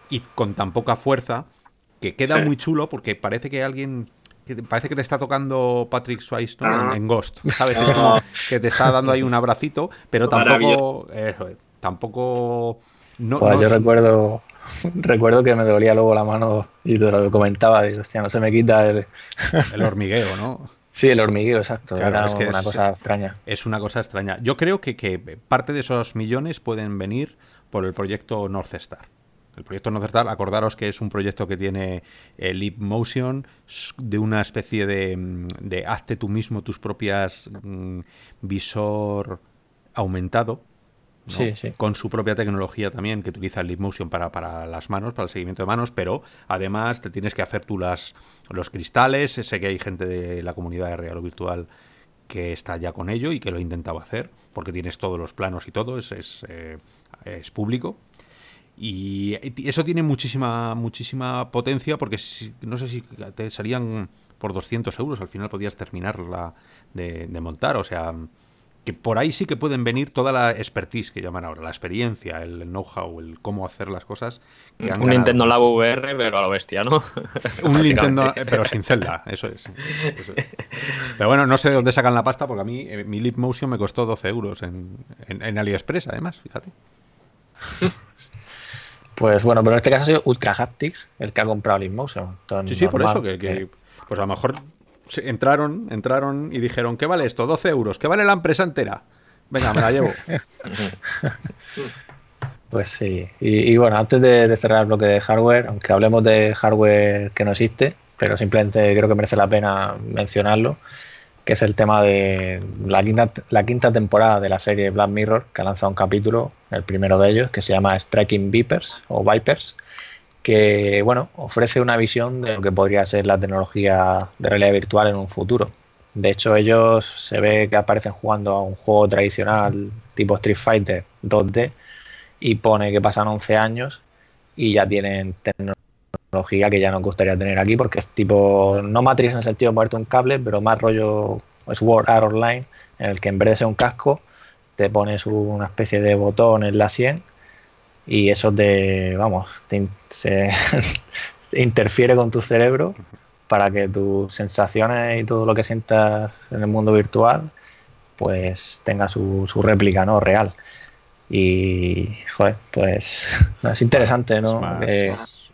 y con tan poca fuerza, que queda muy chulo porque parece que alguien parece que te está tocando Patrick Swayze ah. en, Ghost, ¿sabes? Es como que te está dando ahí un abracito, pero tampoco, tampoco no, pues yo recuerdo recuerdo que me dolía luego la mano y te lo comentaba, y hostia, no se me quita el... el hormigueo, ¿no? Sí, el hormigueo, exacto. Era una cosa extraña. Es una cosa extraña. Yo creo que, que, parte de esos millones pueden venir por el proyecto North Star. El proyecto North Star, acordaros que es un proyecto que tiene el Leap Motion, de una especie de, mm, de hazte tú mismo tus propias mm, visor aumentado, con su propia tecnología también, que utiliza el Leap Motion para, para, las manos, para el seguimiento de manos, pero además te tienes que hacer tú las, los cristales. Sé que hay gente de la comunidad de Real o Virtual que está ya con ello y que lo ha intentado hacer, porque tienes todos los planos y todo, es, es, eh, es público. Y eso tiene muchísima, muchísima potencia, porque no sé si te salían por 200 euros, al final podías terminarla de, de montar, o sea que por ahí sí que pueden venir toda la expertise que llaman ahora, la experiencia, el know-how, el cómo hacer las cosas. un Nintendo Labo VR, pero a lo bestia, ¿no? un Nintendo, pero sin Zelda, eso es, Pero bueno, no sé de dónde sacan la pasta, porque a mí eh, mi Leap Motion me costó 12 euros en, en, AliExpress, además, fíjate. Pues bueno, pero en este caso ha sido Ultra Haptics el que ha comprado el Motion. Sí, sí, por eso que, pues a lo mejor entraron, entraron y dijeron, ¿qué vale esto? 12 euros, ¿qué vale la empresa entera? Venga, me la llevo. pues sí. Y, bueno, antes de, cerrar el bloque de hardware, aunque hablemos de hardware que no existe, pero simplemente creo que merece la pena mencionarlo, que es el tema de la quinta, la quinta temporada de la serie Black Mirror, que ha lanzado un capítulo, el primero de ellos, que se llama Striking Vipers o Vipers, que bueno, ofrece una visión de lo que podría ser la tecnología de realidad virtual en un futuro. De hecho, ellos se ve que aparecen jugando a un juego tradicional tipo Street Fighter 2D y pone que pasan 11 años y ya tienen tecnología que ya nos gustaría tener aquí porque es tipo, no Matrix en el sentido de ponerte un cable, pero más rollo Sword Art Online, en el que en vez de ser un casco, te pones una especie de botón en la sien y eso te, vamos, se interfiere con tu cerebro para que tus sensaciones y todo lo que sientas en el mundo virtual pues tenga su, su réplica no real. Y joder pues es interesante no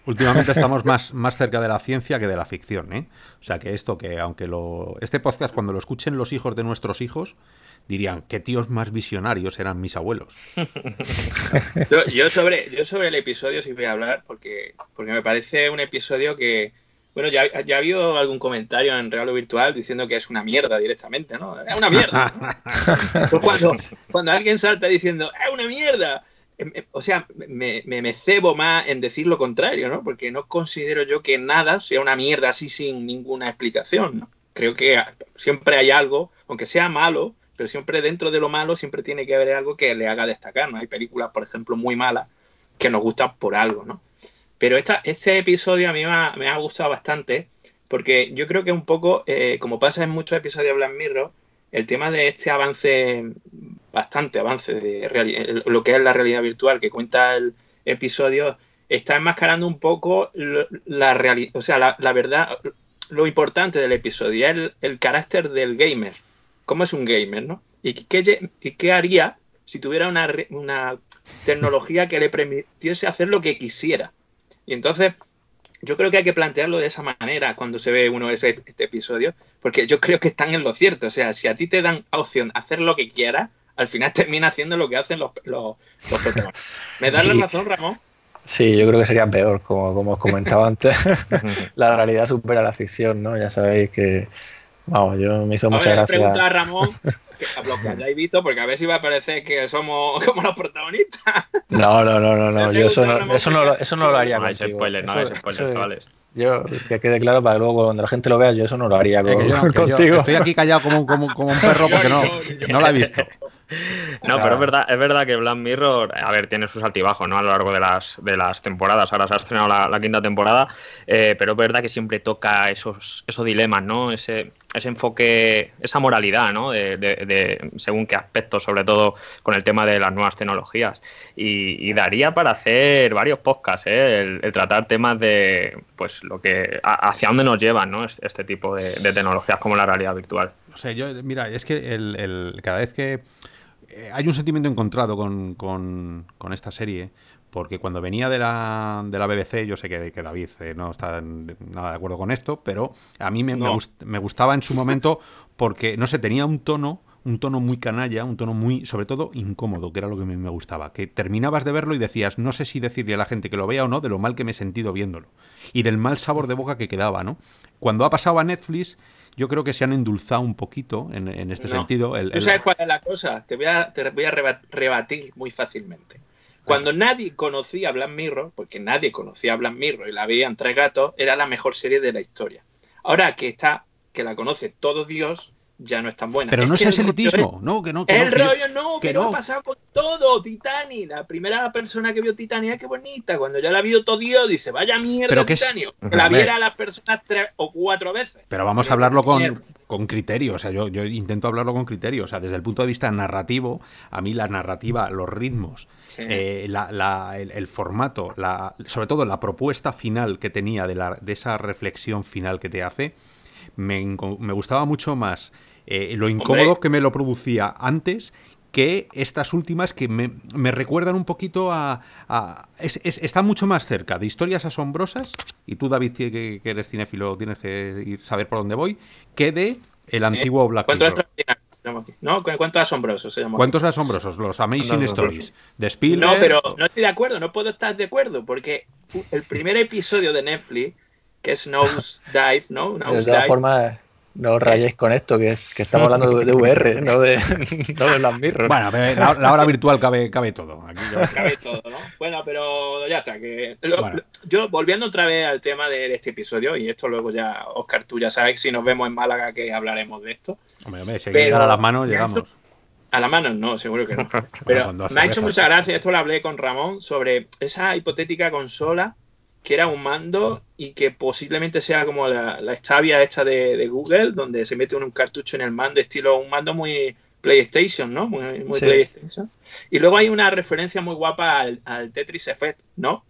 Últimamente estamos más, más cerca de la ciencia que de la ficción, ¿eh? O sea que esto que, aunque lo. Este podcast, cuando lo escuchen los hijos de nuestros hijos, dirían, qué tíos más visionarios eran mis abuelos. yo, sobre, yo sobre el episodio sí voy a hablar, porque, porque me parece un episodio que. Bueno, ya, ya ha habido algún comentario en Real o Virtual diciendo que es una mierda directamente, ¿no? Es una mierda. Pues cuando, cuando alguien salta diciendo, es una mierda, o sea, me, me, me, cebo más en decir lo contrario, ¿no? Porque no considero yo que nada sea una mierda así sin ninguna explicación, ¿no? Creo que siempre hay algo, aunque sea malo, pero siempre dentro de lo malo siempre tiene que haber algo que le haga destacar, ¿no? Hay películas, por ejemplo, muy malas que nos gustan por algo, ¿no? Pero esta, este episodio a mí me ha, gustado bastante porque yo creo que un poco, eh, como pasa en muchos episodios de Black Mirror, el tema de este avance, bastante avance de lo que es la realidad virtual que cuenta el episodio, está enmascarando un poco la realidad, o sea, la, verdad, lo importante del episodio, el, el carácter del gamer cómo es un gamer, ¿no? ¿Y qué, qué haría si tuviera una, una, tecnología que le permitiese hacer lo que quisiera? Y entonces, yo creo que hay que plantearlo de esa manera cuando se ve uno ese, este episodio, porque yo creo que están en lo cierto. O sea, si a ti te dan opción hacer lo que quieras, al final termina haciendo lo que hacen los, los, protagonistas. ¿Me das la razón, Ramón? Sí, yo creo que sería peor, como, como os comentaba antes. la realidad supera la ficción, ¿no? Ya sabéis que Vamos, yo me hizo mucha gracia. preguntar a Ramón que lo que hayáis visto, porque a ver si va a parecer que somos como los protagonistas. No, no, no, no, no. Yo eso no, eso no, eso no lo haría no contigo. Spoiler, no eso, spoiler, chavales. Yo, que quede claro para que luego cuando la gente lo vea, yo eso no lo haría contigo. estoy aquí callado como, como, como un perro porque no, no lo he visto. No, pero es verdad, es verdad que Black Mirror, a ver, tiene sus altibajos, ¿no? A lo largo de las, de las temporadas. Ahora se ha estrenado la, quinta temporada, eh, pero es verdad que siempre toca esos, esos dilemas, ¿no? Ese, ese enfoque, esa moralidad, ¿no? De, de, según qué aspectos, sobre todo con el tema de las nuevas tecnologías. Y, daría para hacer varios podcasts, ¿eh? el, tratar temas de, pues, lo que, hacia dónde nos llevan, ¿no? Este, tipo de, tecnologías como la realidad virtual. O sea, yo, mira, es que el, cada vez que eh, hay un sentimiento encontrado con, con, esta serie, porque cuando venía de la, de la BBC, yo sé que, que David eh, no está nada de acuerdo con esto, pero a mí me, me, gustaba en su momento porque, no sé, tenía un tono un tono muy canalla, un tono muy, sobre todo, incómodo, que era lo que a mí me gustaba. Que terminabas de verlo y decías, no sé si decirle a la gente que lo vea o no, de lo mal que me he sentido viéndolo. Y del mal sabor de boca que quedaba, ¿no? Cuando ha pasado a Netflix, yo creo que se han endulzado un poquito en, este sentido. El, ¿Tú sabes cuál es la cosa? Te voy a, te voy a rebatir muy fácilmente. Cuando nadie conocía Black Mirror, porque nadie conocía Black Mirror y la veían tres gatos, era la mejor serie de la historia. Ahora que está, que la conoce todo Dios, ya no es tan buena. Pero no es ese elitismo, no, que no. Que el rollo no, que, no, ha pasado con todo. Titani, la primera persona que vio Titani, qué bonita. Cuando ya la vio todo Dios, dice, vaya mierda, Titani. Que la viera a las personas tres o cuatro veces. Pero vamos a hablarlo con, con criterio. O sea, yo, yo intento hablarlo con criterio. O sea, desde el punto de vista narrativo, a mí la narrativa, los ritmos, eh, el, formato, la, sobre todo la propuesta final que tenía de, la, de esa reflexión final que te hace. Me, me, gustaba mucho más eh, lo incómodo que me lo producía antes que estas últimas que me, recuerdan un poquito a... está mucho más cerca de historias asombrosas, y tú David que, que eres cinéfilo tienes que ir, saber por dónde voy, que de el antiguo Black Mirror. ¿no? ¿Cuántos asombrosos se ¿Cuántos asombrosos? Los Amazing Stories. De Spielberg. No, pero no estoy de acuerdo, no puedo estar de acuerdo, porque el primer episodio de Netflix, que es Nose Dive, ¿no? de todas formas, no rayéis con esto, que, estamos hablando de, VR, no de, no las mirrors. Bueno, la, hora virtual cabe, cabe todo. Cabe todo, ¿no? Bueno, pero ya está. Que Yo, volviendo otra vez al tema de, este episodio, y esto luego ya, Oscar, tú ya sabes, si nos vemos en Málaga, que hablaremos de esto. Hombre, hombre si a las manos, llegamos. A las manos no, seguro que no. Pero me ha hecho mucha gracia, esto lo hablé con Ramón, sobre esa hipotética consola que era un mando y que posiblemente sea como la, la estabia esta de, Google, donde se mete un, cartucho en el mando, estilo un mando muy PlayStation, ¿no? Muy, PlayStation. Y luego hay una referencia muy guapa al, Tetris Effect, ¿no?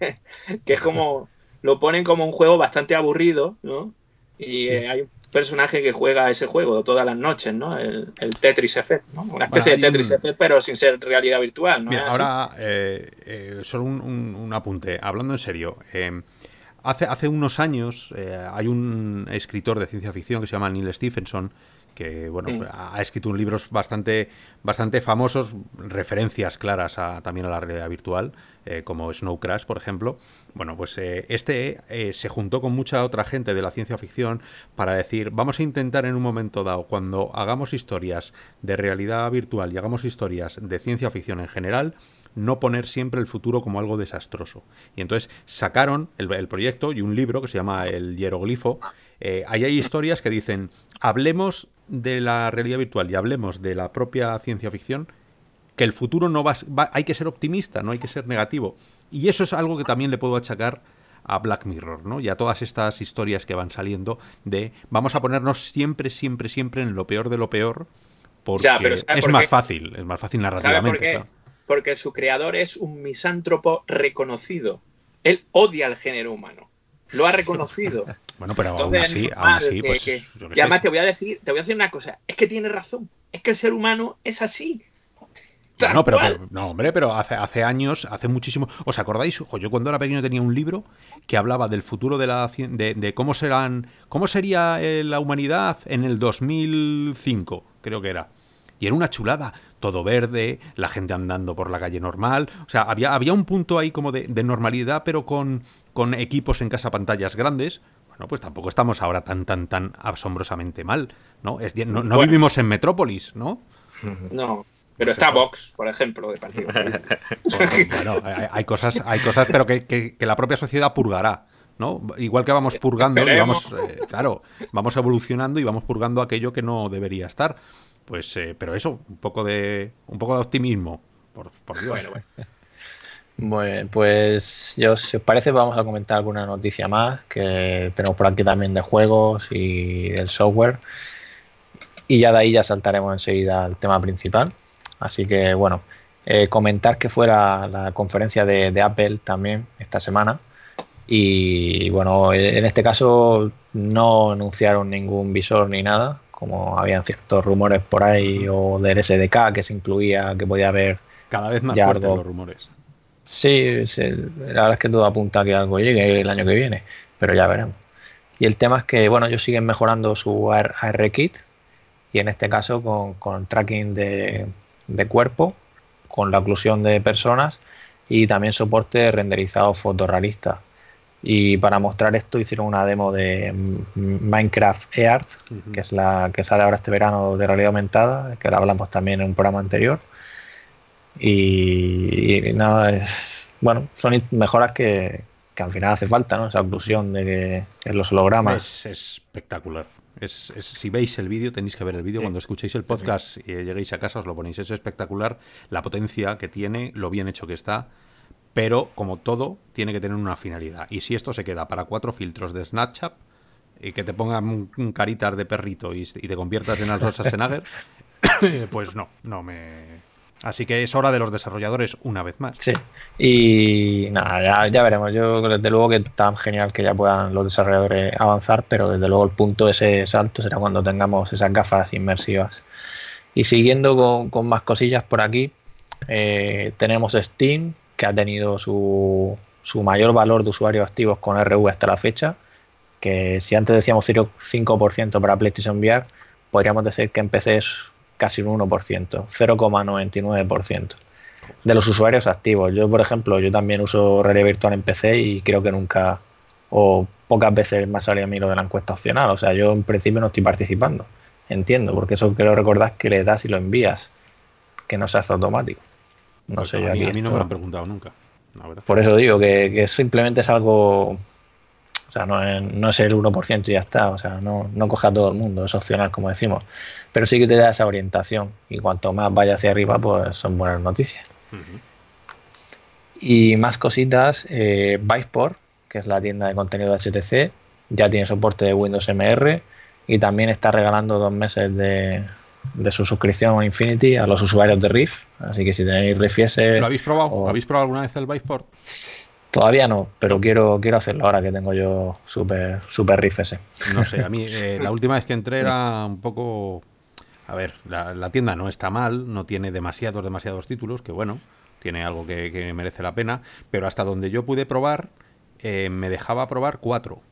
que es como, lo ponen como un juego bastante aburrido, ¿no? Y eh, hay un personaje que juega ese juego todas las noches, ¿no? El, Tetris Effect, ¿no? Una especie de Tetris Effect, pero sin ser realidad virtual, ¿no? ahora, eh, eh, solo un, apunte, hablando en serio. Eh, hace, hace unos años hay un escritor de ciencia ficción que se llama Neil Stephenson que bueno, ha escrito un libros bastante, bastante famosos, referencias claras a, también a la realidad virtual, eh, como Snow Crash, por ejemplo. Bueno, pues eh, este eh, se juntó con mucha otra gente de la ciencia ficción para decir, vamos a intentar en un momento dado, cuando hagamos historias de realidad virtual y hagamos historias de ciencia ficción en general, no poner siempre el futuro como algo desastroso. Y entonces sacaron el, el proyecto y un libro que se llama El hieroglifo. ahí hay historias que dicen, hablemos de la realidad virtual y hablemos de la propia ciencia ficción, que el futuro no va, hay que ser optimista, no hay que ser negativo. Y eso es algo que también le puedo achacar a Black Mirror, ¿no? Y a todas estas historias que van saliendo de vamos a ponernos siempre, siempre, siempre en lo peor de lo peor, porque es más fácil, es más fácil narrativamente. Porque su creador es un misántropo reconocido. Él odia al género humano. Lo ha reconocido. Bueno, pero aún así, aún así, pues. y además te voy a decir, te voy a decir una cosa, es que tiene razón, es que el ser humano es así. No, pero, no, hombre, pero hace, hace años, hace muchísimo. ¿Os acordáis? yo cuando era pequeño tenía un libro que hablaba del futuro de la de, de cómo serán, cómo sería eh, la humanidad en el 2005, creo que era. Y era una chulada, todo verde, la gente andando por la calle normal. O sea, había, había un punto ahí como de, de normalidad, pero con, con equipos en casa pantallas grandes. Bueno, pues tampoco estamos ahora tan, tan, tan asombrosamente mal, ¿no? Es, no, vivimos en Metrópolis, ¿no? No, pero pues está Vox, por ejemplo, de partido. bueno, hay, cosas, hay cosas, pero que, la propia sociedad purgará. ¿no? Igual que vamos purgando y vamos, eh, claro, vamos evolucionando y vamos purgando aquello que no debería estar. Pues, eh, pero eso, un poco de, un poco de optimismo, por, por Dios. Bueno, bueno. Bueno, pues yo, si os parece, vamos a comentar alguna noticia más que tenemos por aquí también de juegos y del software. Y ya de ahí ya saltaremos enseguida al tema principal. Así que bueno, eh, comentar que fuera la conferencia de, Apple también esta semana. Y bueno, en este caso no anunciaron ningún visor ni nada, como habían ciertos rumores por ahí, o del SDK que se incluía, que podía haber. Cada vez más fuertes los rumores. Sí, la verdad es que todo apunta a que algo llegue el año que viene, pero ya veremos. Y el tema es que, bueno, ellos siguen mejorando su ARKit y en este caso con, tracking de, cuerpo, con la oclusión de personas y también soporte renderizado fotorrealista. Y para mostrar esto hicieron una demo de Minecraft eArt, que es la que sale ahora este verano de realidad aumentada, que la hablamos también en un programa anterior y, nada, es, bueno, son mejoras que, al final hace falta, ¿no? Esa oclusión de que los hologramas. Es, espectacular. Es, si veis el vídeo, tenéis que ver el vídeo. Cuando escuchéis el podcast y lleguéis a casa, os lo ponéis. Es espectacular la potencia que tiene, lo bien hecho que está. Pero, como todo, tiene que tener una finalidad. Y si esto se queda para cuatro filtros de Snapchat y que te pongan un, caritas de perrito y, te conviertas en Alonso Schwarzenegger, pues no, no me, Así que es hora de los desarrolladores una vez más. Sí, y nada, ya, veremos. Yo desde luego que tan genial que ya puedan los desarrolladores avanzar, pero desde luego el punto de ese salto será cuando tengamos esas gafas inmersivas. Y siguiendo con, más cosillas por aquí, eh, tenemos Steam, que ha tenido su, su mayor valor de usuarios activos con RV hasta la fecha, que si antes decíamos 0,5% para PlayStation VR, podríamos decir que en PC es casi un 1%, 0,99% de los usuarios activos. Yo, por ejemplo, yo también uso realidad virtual en PC y creo que nunca o pocas veces me ha salido a mí lo de la encuesta opcional. O sea, yo en principio no estoy participando. Entiendo, porque eso quiero recordar que le das y lo envías, que no se hace automático. No sé, yo a mí, no me lo han preguntado nunca. Por eso digo que, simplemente es algo. O sea, no es, no es el 1% y ya está. O sea, no, no coge a todo el mundo, es opcional, como decimos. Pero sí que te da esa orientación. Y cuanto más vaya hacia arriba, pues son buenas noticias. Y más cositas, eh, Viceport, que es la tienda de contenido de HTC, ya tiene soporte de Windows MR y también está regalando dos meses de, su suscripción a Infinity a los usuarios de Rift. Así que si tenéis Rift S, ¿Lo habéis probado? habéis probado alguna vez el Viceport? Todavía no, pero quiero, quiero hacerlo ahora que tengo yo super, super Rift S. No sé, a mí eh, la última vez que entré era un poco a ver, la, tienda no está mal, no tiene demasiados, demasiados títulos, que bueno, tiene algo que, merece la pena, pero hasta donde yo pude probar, eh, me dejaba probar cuatro.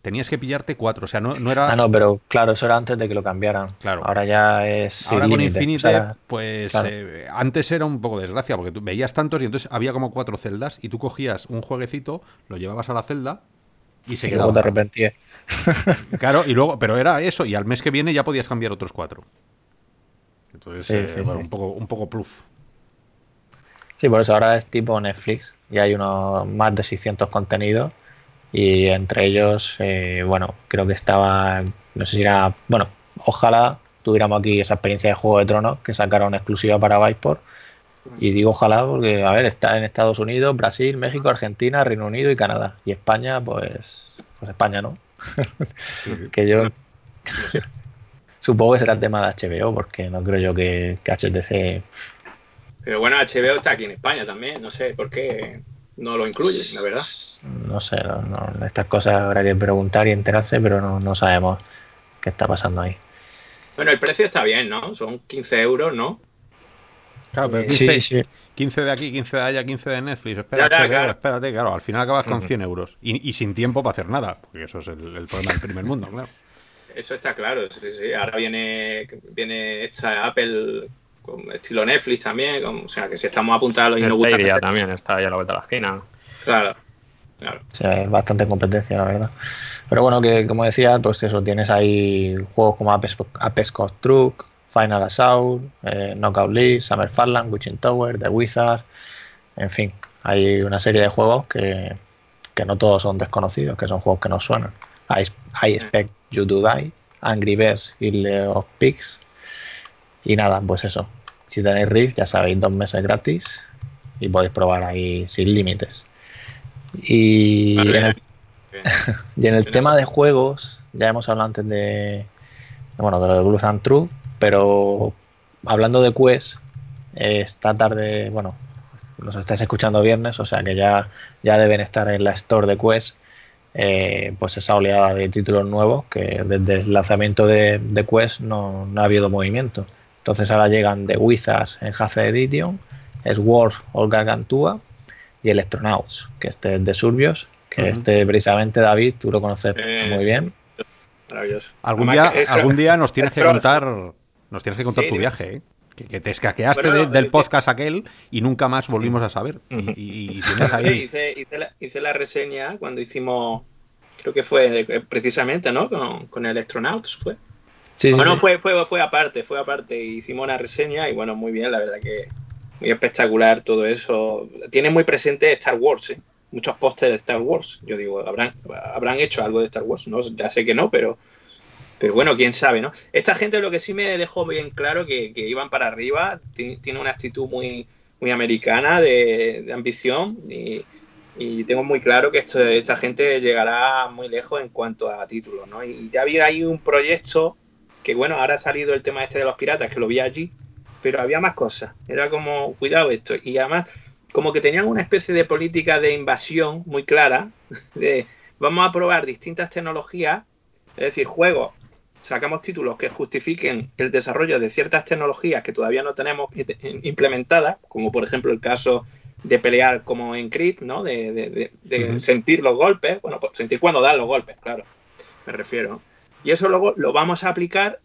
Tenías que pillarte cuatro, o sea, no, no, era... Ah, no, pero claro, eso era antes de que lo cambiaran. Claro. Ahora ya es... Ahora con Infinite, pues eh, antes era un poco desgracia, porque tú veías tantos y entonces había como cuatro celdas y tú cogías un jueguecito, lo llevabas a la celda y se quedaba. Luego te Claro, y luego, pero era eso, y al mes que viene ya podías cambiar otros cuatro. Entonces, eh, un, poco, un poco pluf. Sí, por eso ahora es tipo Netflix y hay unos más de 600 contenidos y entre ellos, eh, bueno, creo que estaba, no sé si era, bueno, ojalá tuviéramos aquí esa experiencia de Juego de Tronos que sacaron exclusiva para Vipor. Y digo ojalá porque, a ver, está en Estados Unidos, Brasil, México, Argentina, Reino Unido y Canadá. Y España, pues, pues España no. que yo... Supongo que será el tema de HBO, porque no creo yo que, HTC. Pero bueno, HBO está aquí en España también, no sé por qué no lo incluye, la verdad. No sé, estas cosas habrá que preguntar y enterarse, pero no, sabemos qué está pasando ahí. Bueno, el precio está bien, ¿no? Son 15 euros, ¿no? Claro, pero 15, sí, 15 de aquí, 15 de allá, 15 de Netflix. Espérate, claro. espérate, claro. Al final acabas con 100 euros. Y, sin tiempo para hacer nada, porque eso es el, el problema del primer mundo, claro. Eso está claro, sí, sí. Ahora viene, viene esta Apple con estilo Netflix también, o sea, que si estamos apuntados y nos gusta... también está ahí a la vuelta de la esquina. Claro, claro. O sea, es bastante competencia, la verdad. Pero bueno, que como decía, pues eso, tienes ahí juegos como Apex Truck, Final Assault, eh, Knockout League, Summer Farland, Witching Tower, The Wizard, en fin, hay una serie de juegos que, que no todos son desconocidos, que son juegos que nos suenan. I, I Expect You to Die, Angry Birds y Leo of Pigs. Y nada, pues eso. Si tenéis Rift, ya sabéis, dos meses gratis y podéis probar ahí sin límites. Y, en el, y en el tema de juegos, ya hemos hablado antes de, bueno, de lo de Blue and True, pero hablando de Quest, esta tarde, bueno, nos estáis escuchando viernes, o sea que ya, ya deben estar en la store de Quest eh, pues esa oleada de títulos nuevos que desde el lanzamiento de, Quest no, ha habido movimiento. Entonces ahora llegan The Wizards en Hace Edition, Swords o Gargantua y Electronauts, que este es de Surbios, que este precisamente David, tú lo conoces eh, muy bien. Maravilloso. Algún día, algún día nos tienes que contar, nos tienes que contar tu viaje, ¿eh? que, te escaqueaste del podcast aquel y nunca más volvimos a saber. Y, tienes ahí. Hice, la, reseña cuando hicimos, creo que fue precisamente, ¿no? Con, con Electronauts, fue. Sí, bueno, Fue, fue, fue aparte, fue aparte. Hicimos una reseña y bueno, muy bien, la verdad que muy espectacular todo eso. Tiene muy presente Star Wars, ¿eh? muchos pósteres de Star Wars. Yo digo, habrán, habrán hecho algo de Star Wars, ¿no? Ya sé que no, pero pero bueno, quién sabe, ¿no? Esta gente lo que sí me dejó bien claro que, que iban para arriba, tiene una actitud muy, muy americana de, ambición y, tengo muy claro que esto, esta gente llegará muy lejos en cuanto a títulos, ¿no? Y ya había ahí un proyecto que, bueno, ahora ha salido el tema este de los piratas, que lo vi allí, pero había más cosas. Era como, cuidado esto. Y además, como que tenían una especie de política de invasión muy clara, de vamos a probar distintas tecnologías, es decir, juegos sacamos títulos que justifiquen el desarrollo de ciertas tecnologías que todavía no tenemos implementadas, como por ejemplo el caso de pelear como en Creed, ¿no? De, sentir los golpes, bueno, pues sentir cuando dan los golpes, claro, me refiero. Y eso luego lo vamos a aplicar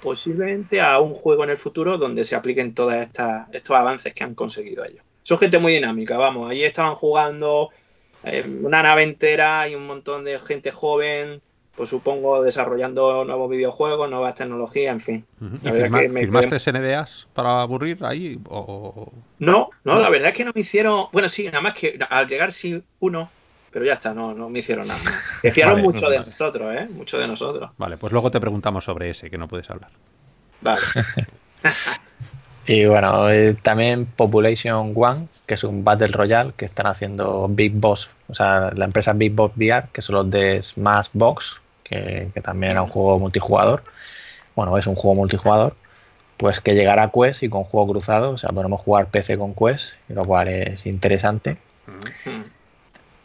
posiblemente a un juego en el futuro donde se apliquen todos estos avances que han conseguido ellos. Son gente muy dinámica, vamos, allí estaban jugando eh, una nave entera y un montón de gente joven, pues supongo desarrollando nuevos videojuegos, nuevas tecnologías, en fin. ¿Y firmaste NDAs para aburrir ahí? O... No, no, la verdad es que no me hicieron. Bueno, sí, nada más que al llegar sí uno, pero ya está, no, no me hicieron nada. Me fiaron mucho de nosotros, ¿eh? Mucho de nosotros. Vale, pues luego te preguntamos sobre ese, que no puedes hablar. Vale. y bueno, eh, también Population One, que es un Battle Royale que están haciendo Big Boss, o sea, la empresa Big Boss VR, que son los de Smashbox, que, también era un juego multijugador, bueno, es un juego multijugador, pues que llegará a Quest y con juego cruzado, o sea, podemos jugar PC con Quest, lo cual es interesante.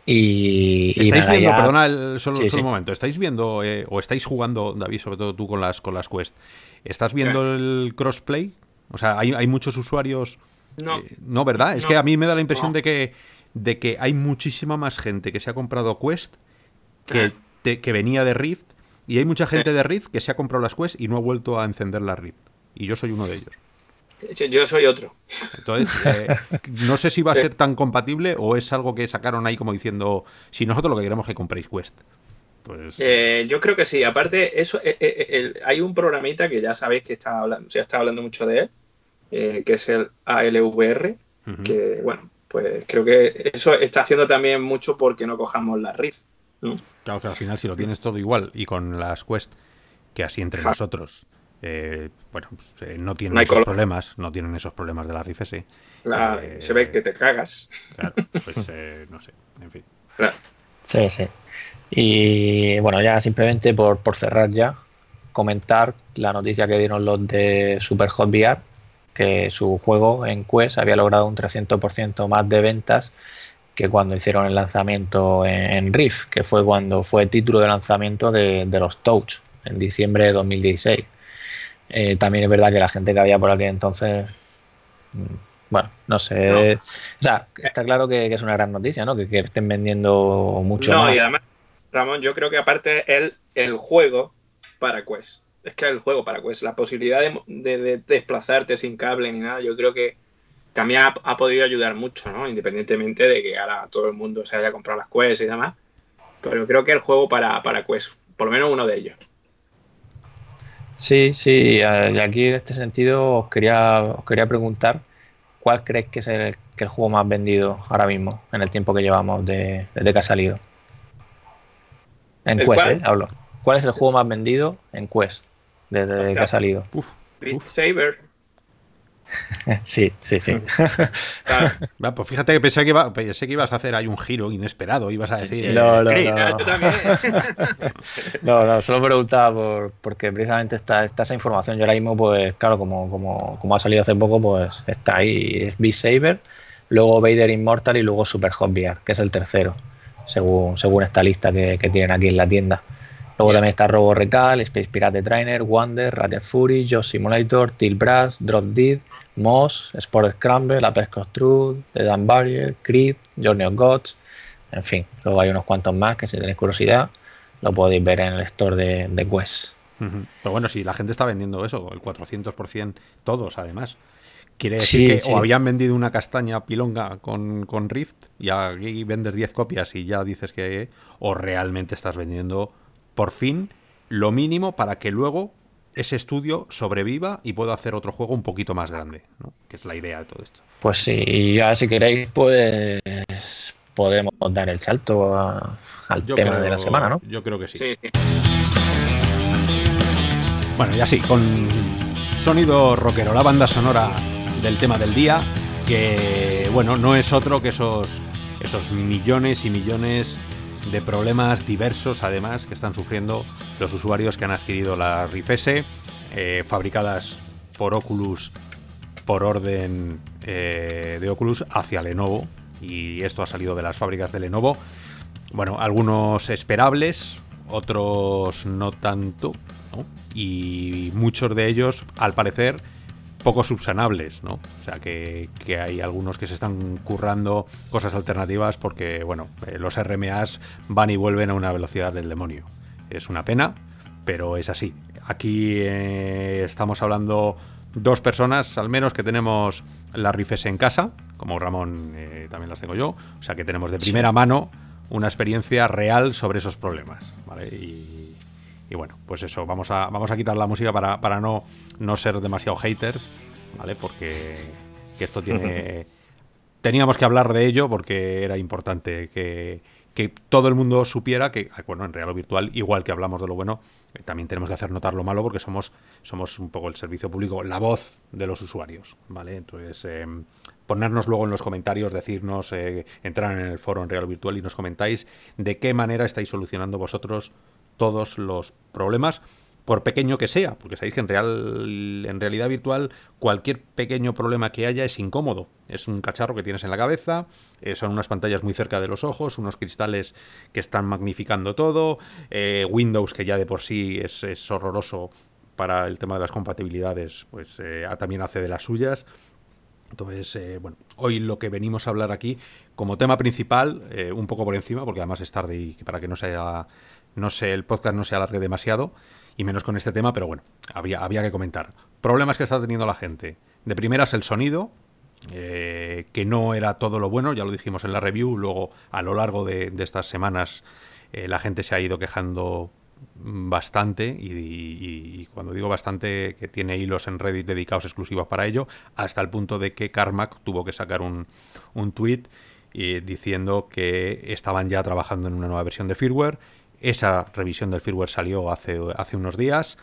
Y, estáis viendo, perdona solo, un momento, estáis viendo eh, o estáis jugando, David, sobre todo tú con las con las Quest, ¿estás viendo el crossplay? O sea, hay, muchos usuarios. No. Eh, no, ¿verdad? Es que a mí me da la impresión de que de que hay muchísima más gente que se ha comprado Quest que, que venía de Rift y hay mucha gente de Rift que se ha comprado las Quest y no ha vuelto a encender la Rift. Y yo soy uno de ellos. Yo soy otro. Entonces, eh, no sé si va a ser tan compatible o es algo que sacaron ahí como diciendo, si nosotros lo que queremos es que compréis Quest. Pues... Eh, yo creo que sí. Aparte, eso eh, hay un programita que ya sabéis que está hablando, se está hablando mucho de él, que es el ALVR, que bueno, pues creo que eso está haciendo también mucho porque no cojamos la Rift. Claro que al final si lo tienes todo igual y con las Quest, que así entre nosotros, eh, bueno, pues, eh, no tienen esos problemas, no tienen esos problemas de la Rift S. Eh, se ve que te cagas. Claro, pues no sé, en fin. Sí, sí. Y bueno, ya simplemente por, por cerrar ya, comentar la noticia que dieron los de Super Hot VR, que su juego en Quest había logrado un 300% más de ventas que cuando hicieron el lanzamiento en, Rift, que fue cuando fue título de lanzamiento de, los Touch, en diciembre de 2016. Eh, también es verdad que la gente que había por aquí entonces, mm, bueno, no sé. O sea, está claro que, es una gran noticia, ¿no? Que, estén vendiendo mucho no, y además, Ramón, yo creo que aparte el, el juego para Quest, es que el juego para Quest, la posibilidad de desplazarte sin cable ni nada, yo creo que también ha, podido ayudar mucho, ¿no? Independientemente de que ahora todo el mundo se haya comprado las Quest y demás. Pero creo que el juego para, para Quest, por lo menos uno de ellos. Sí, sí, y aquí en este sentido os quería, quería preguntar cuál crees que es el, juego más vendido ahora mismo, en el tiempo que llevamos de, desde que ha salido. En Quest, ¿eh? Hablo. ¿Cuál es el juego más vendido en Quest desde que ha salido? Uf, Beat Saber. Sí, sí, sí. pues fíjate que pensé que, iba, pensé que ibas a hacer ahí un giro inesperado, ibas a decir... no, no, no. no, no, solo preguntaba por, porque precisamente está, esa información. Yo ahora mismo, pues claro, como, como, como ha salido hace poco, pues está ahí. Es Beat Saber, luego Vader Immortal y luego Super Hot VR, que es el tercero, según, según esta lista que, que tienen aquí en la tienda. Luego también está Robo Recal, Space Pirate Trainer, Wonder, Radiant Fury, Joe Simulator, Till Brass, Drop Dead, Moss, Sport Scramble, Apex Truth, The Dan Barrier, Creed, Journey of Gods, en fin, luego hay unos cuantos más que si tenéis curiosidad lo podéis ver en el store de, de Quest. Pero bueno, si la gente está vendiendo eso, el 400%, todos además. Quiere decir que o habían vendido una castaña pilonga con, con Rift y aquí vendes 10 copias y ya dices que... o realmente estás vendiendo por fin lo mínimo para que luego ese estudio sobreviva y pueda hacer otro juego un poquito más grande, ¿no? que es la idea de todo esto. Pues sí, y ya si queréis, pues podemos dar el salto al tema de la semana, ¿no? Yo creo que sí. Bueno, y así, con sonido rockero, la banda sonora del tema del día, que bueno, no es otro que esos, esos millones y millones de problemas diversos además que están sufriendo los usuarios que han adquirido la Rift S, eh, fabricadas por Oculus por orden eh, de Oculus hacia Lenovo y esto ha salido de las fábricas de Lenovo. Bueno, algunos esperables, otros no tanto, Y muchos de ellos, al parecer, poco subsanables, ¿no? O sea, que, hay algunos que se están currando cosas alternativas porque, bueno, eh, los RMAs van y vuelven a una velocidad del demonio. Es una pena, pero es así. Aquí eh, estamos hablando dos personas al menos que tenemos las rifes en casa, como Ramón eh, también las tengo yo, o sea que tenemos de primera mano una experiencia real sobre esos problemas. ¿vale? Y, bueno, pues eso, vamos a, vamos a quitar la música para, para no, no ser demasiado haters, ¿vale? Porque esto tiene... Teníamos que hablar de ello porque era importante que, que todo el mundo supiera que, ah, bueno, en real o virtual, igual que hablamos de lo bueno, eh, también tenemos que hacer notar lo malo porque somos, somos un poco el servicio público, la voz de los usuarios, ¿vale? Entonces, em, ponernos luego en los comentarios, decirnos, eh, entrar en el foro en real o virtual y nos comentáis de qué manera estáis solucionando vosotros todos los problemas por pequeño que sea, porque sabéis que en, real, en realidad virtual cualquier pequeño problema que haya es incómodo. Es un cacharro que tienes en la cabeza, eh, son unas pantallas muy cerca de los ojos, unos cristales que están magnificando todo, eh, Windows que ya de por sí es, horroroso para el tema de las compatibilidades, pues eh, también hace de las suyas. Entonces, bueno, hoy lo que venimos a hablar aquí como tema principal, un poco por encima, porque además es tarde y para que no sea, no sé, el podcast no se alargue demasiado, y menos con este tema, pero bueno, había, había que comentar. Problemas que está teniendo la gente. De primeras el sonido, eh, que no era todo lo bueno, ya lo dijimos en la review, luego a lo largo de, estas semanas eh, la gente se ha ido quejando bastante y, cuando digo bastante que tiene hilos en Reddit dedicados exclusivos para ello, hasta el punto de que Carmack tuvo que sacar un, un tweet eh, diciendo que estaban ya trabajando en una nueva versión de firmware esa revisión del firmware salió hace, hace unos días.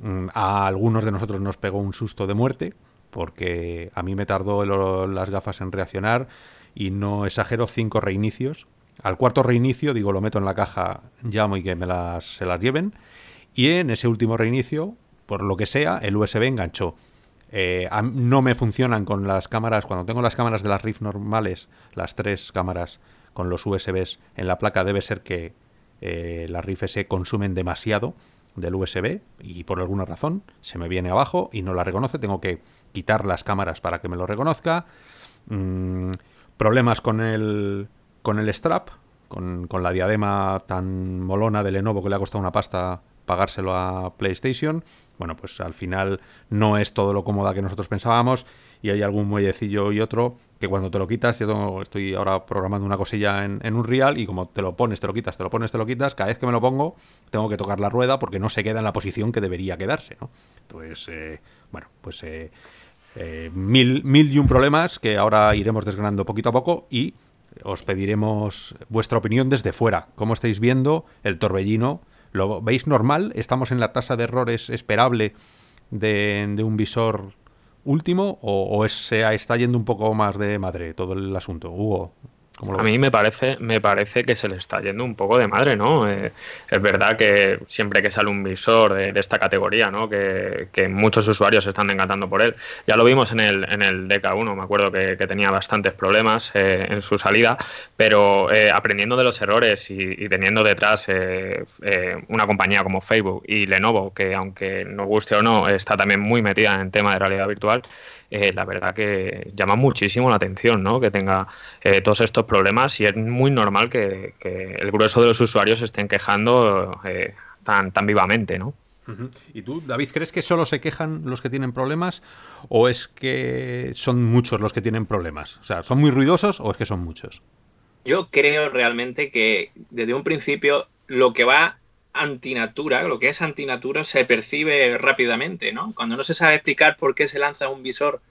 Mm, a algunos de nosotros nos pegó un susto de muerte, porque a mí me tardó las gafas en reaccionar y no exagero, cinco reinicios. Al cuarto reinicio, digo, lo meto en la caja, llamo y que me las, se las lleven. Y en ese último reinicio, por lo que sea, el USB enganchó. Eh, no me funcionan con las cámaras, cuando tengo las cámaras de las RIF normales, las tres cámaras con los USBs en la placa, debe ser que eh, las RIF se consumen demasiado del USB y por alguna razón se me viene abajo y no la reconoce, tengo que quitar las cámaras para que me lo reconozca. Mm, problemas con el, con el strap, con, con, la diadema tan molona de Lenovo que le ha costado una pasta pagárselo a PlayStation. Bueno, pues al final no es todo lo cómoda que nosotros pensábamos y hay algún muellecillo y otro que cuando te lo quitas, yo estoy ahora programando una cosilla en, un real y como te lo pones, te lo quitas, te lo pones, te lo quitas, cada vez que me lo pongo tengo que tocar la rueda porque no se queda en la posición que debería quedarse, ¿no? Entonces, eh, bueno, pues eh, eh, mil, mil y un problemas que ahora iremos desgranando poquito a poco y os pediremos vuestra opinión desde fuera. ¿Cómo estáis viendo el torbellino? ¿Lo veis normal? ¿Estamos en la tasa de errores esperable de, de un visor último o, se está yendo un poco más de madre todo el asunto? Hugo, a mí me parece, me parece que se le está yendo un poco de madre, ¿no? Eh, es verdad que siempre que sale un visor de, esta categoría, ¿no? Que, muchos usuarios se están encantando por él. Ya lo vimos en el, en el DK1, me acuerdo que, tenía bastantes problemas eh, en su salida, pero eh, aprendiendo de los errores y, teniendo detrás una compañía como Facebook y Lenovo, que aunque nos guste o no, está también muy metida en el tema de realidad virtual, eh, la verdad que llama muchísimo la atención ¿no? que tenga eh, todos estos problemas y es muy normal que, el grueso de los usuarios estén quejando eh, tan, tan vivamente. ¿no? ¿Y tú, David, crees que solo se quejan los que tienen problemas o es que son muchos los que tienen problemas? O sea, ¿son muy ruidosos o es que son muchos? Yo creo realmente que desde un principio lo que va antinatura, lo que es antinatura se percibe rápidamente, ¿no? Cuando no se sabe explicar por qué se lanza un visor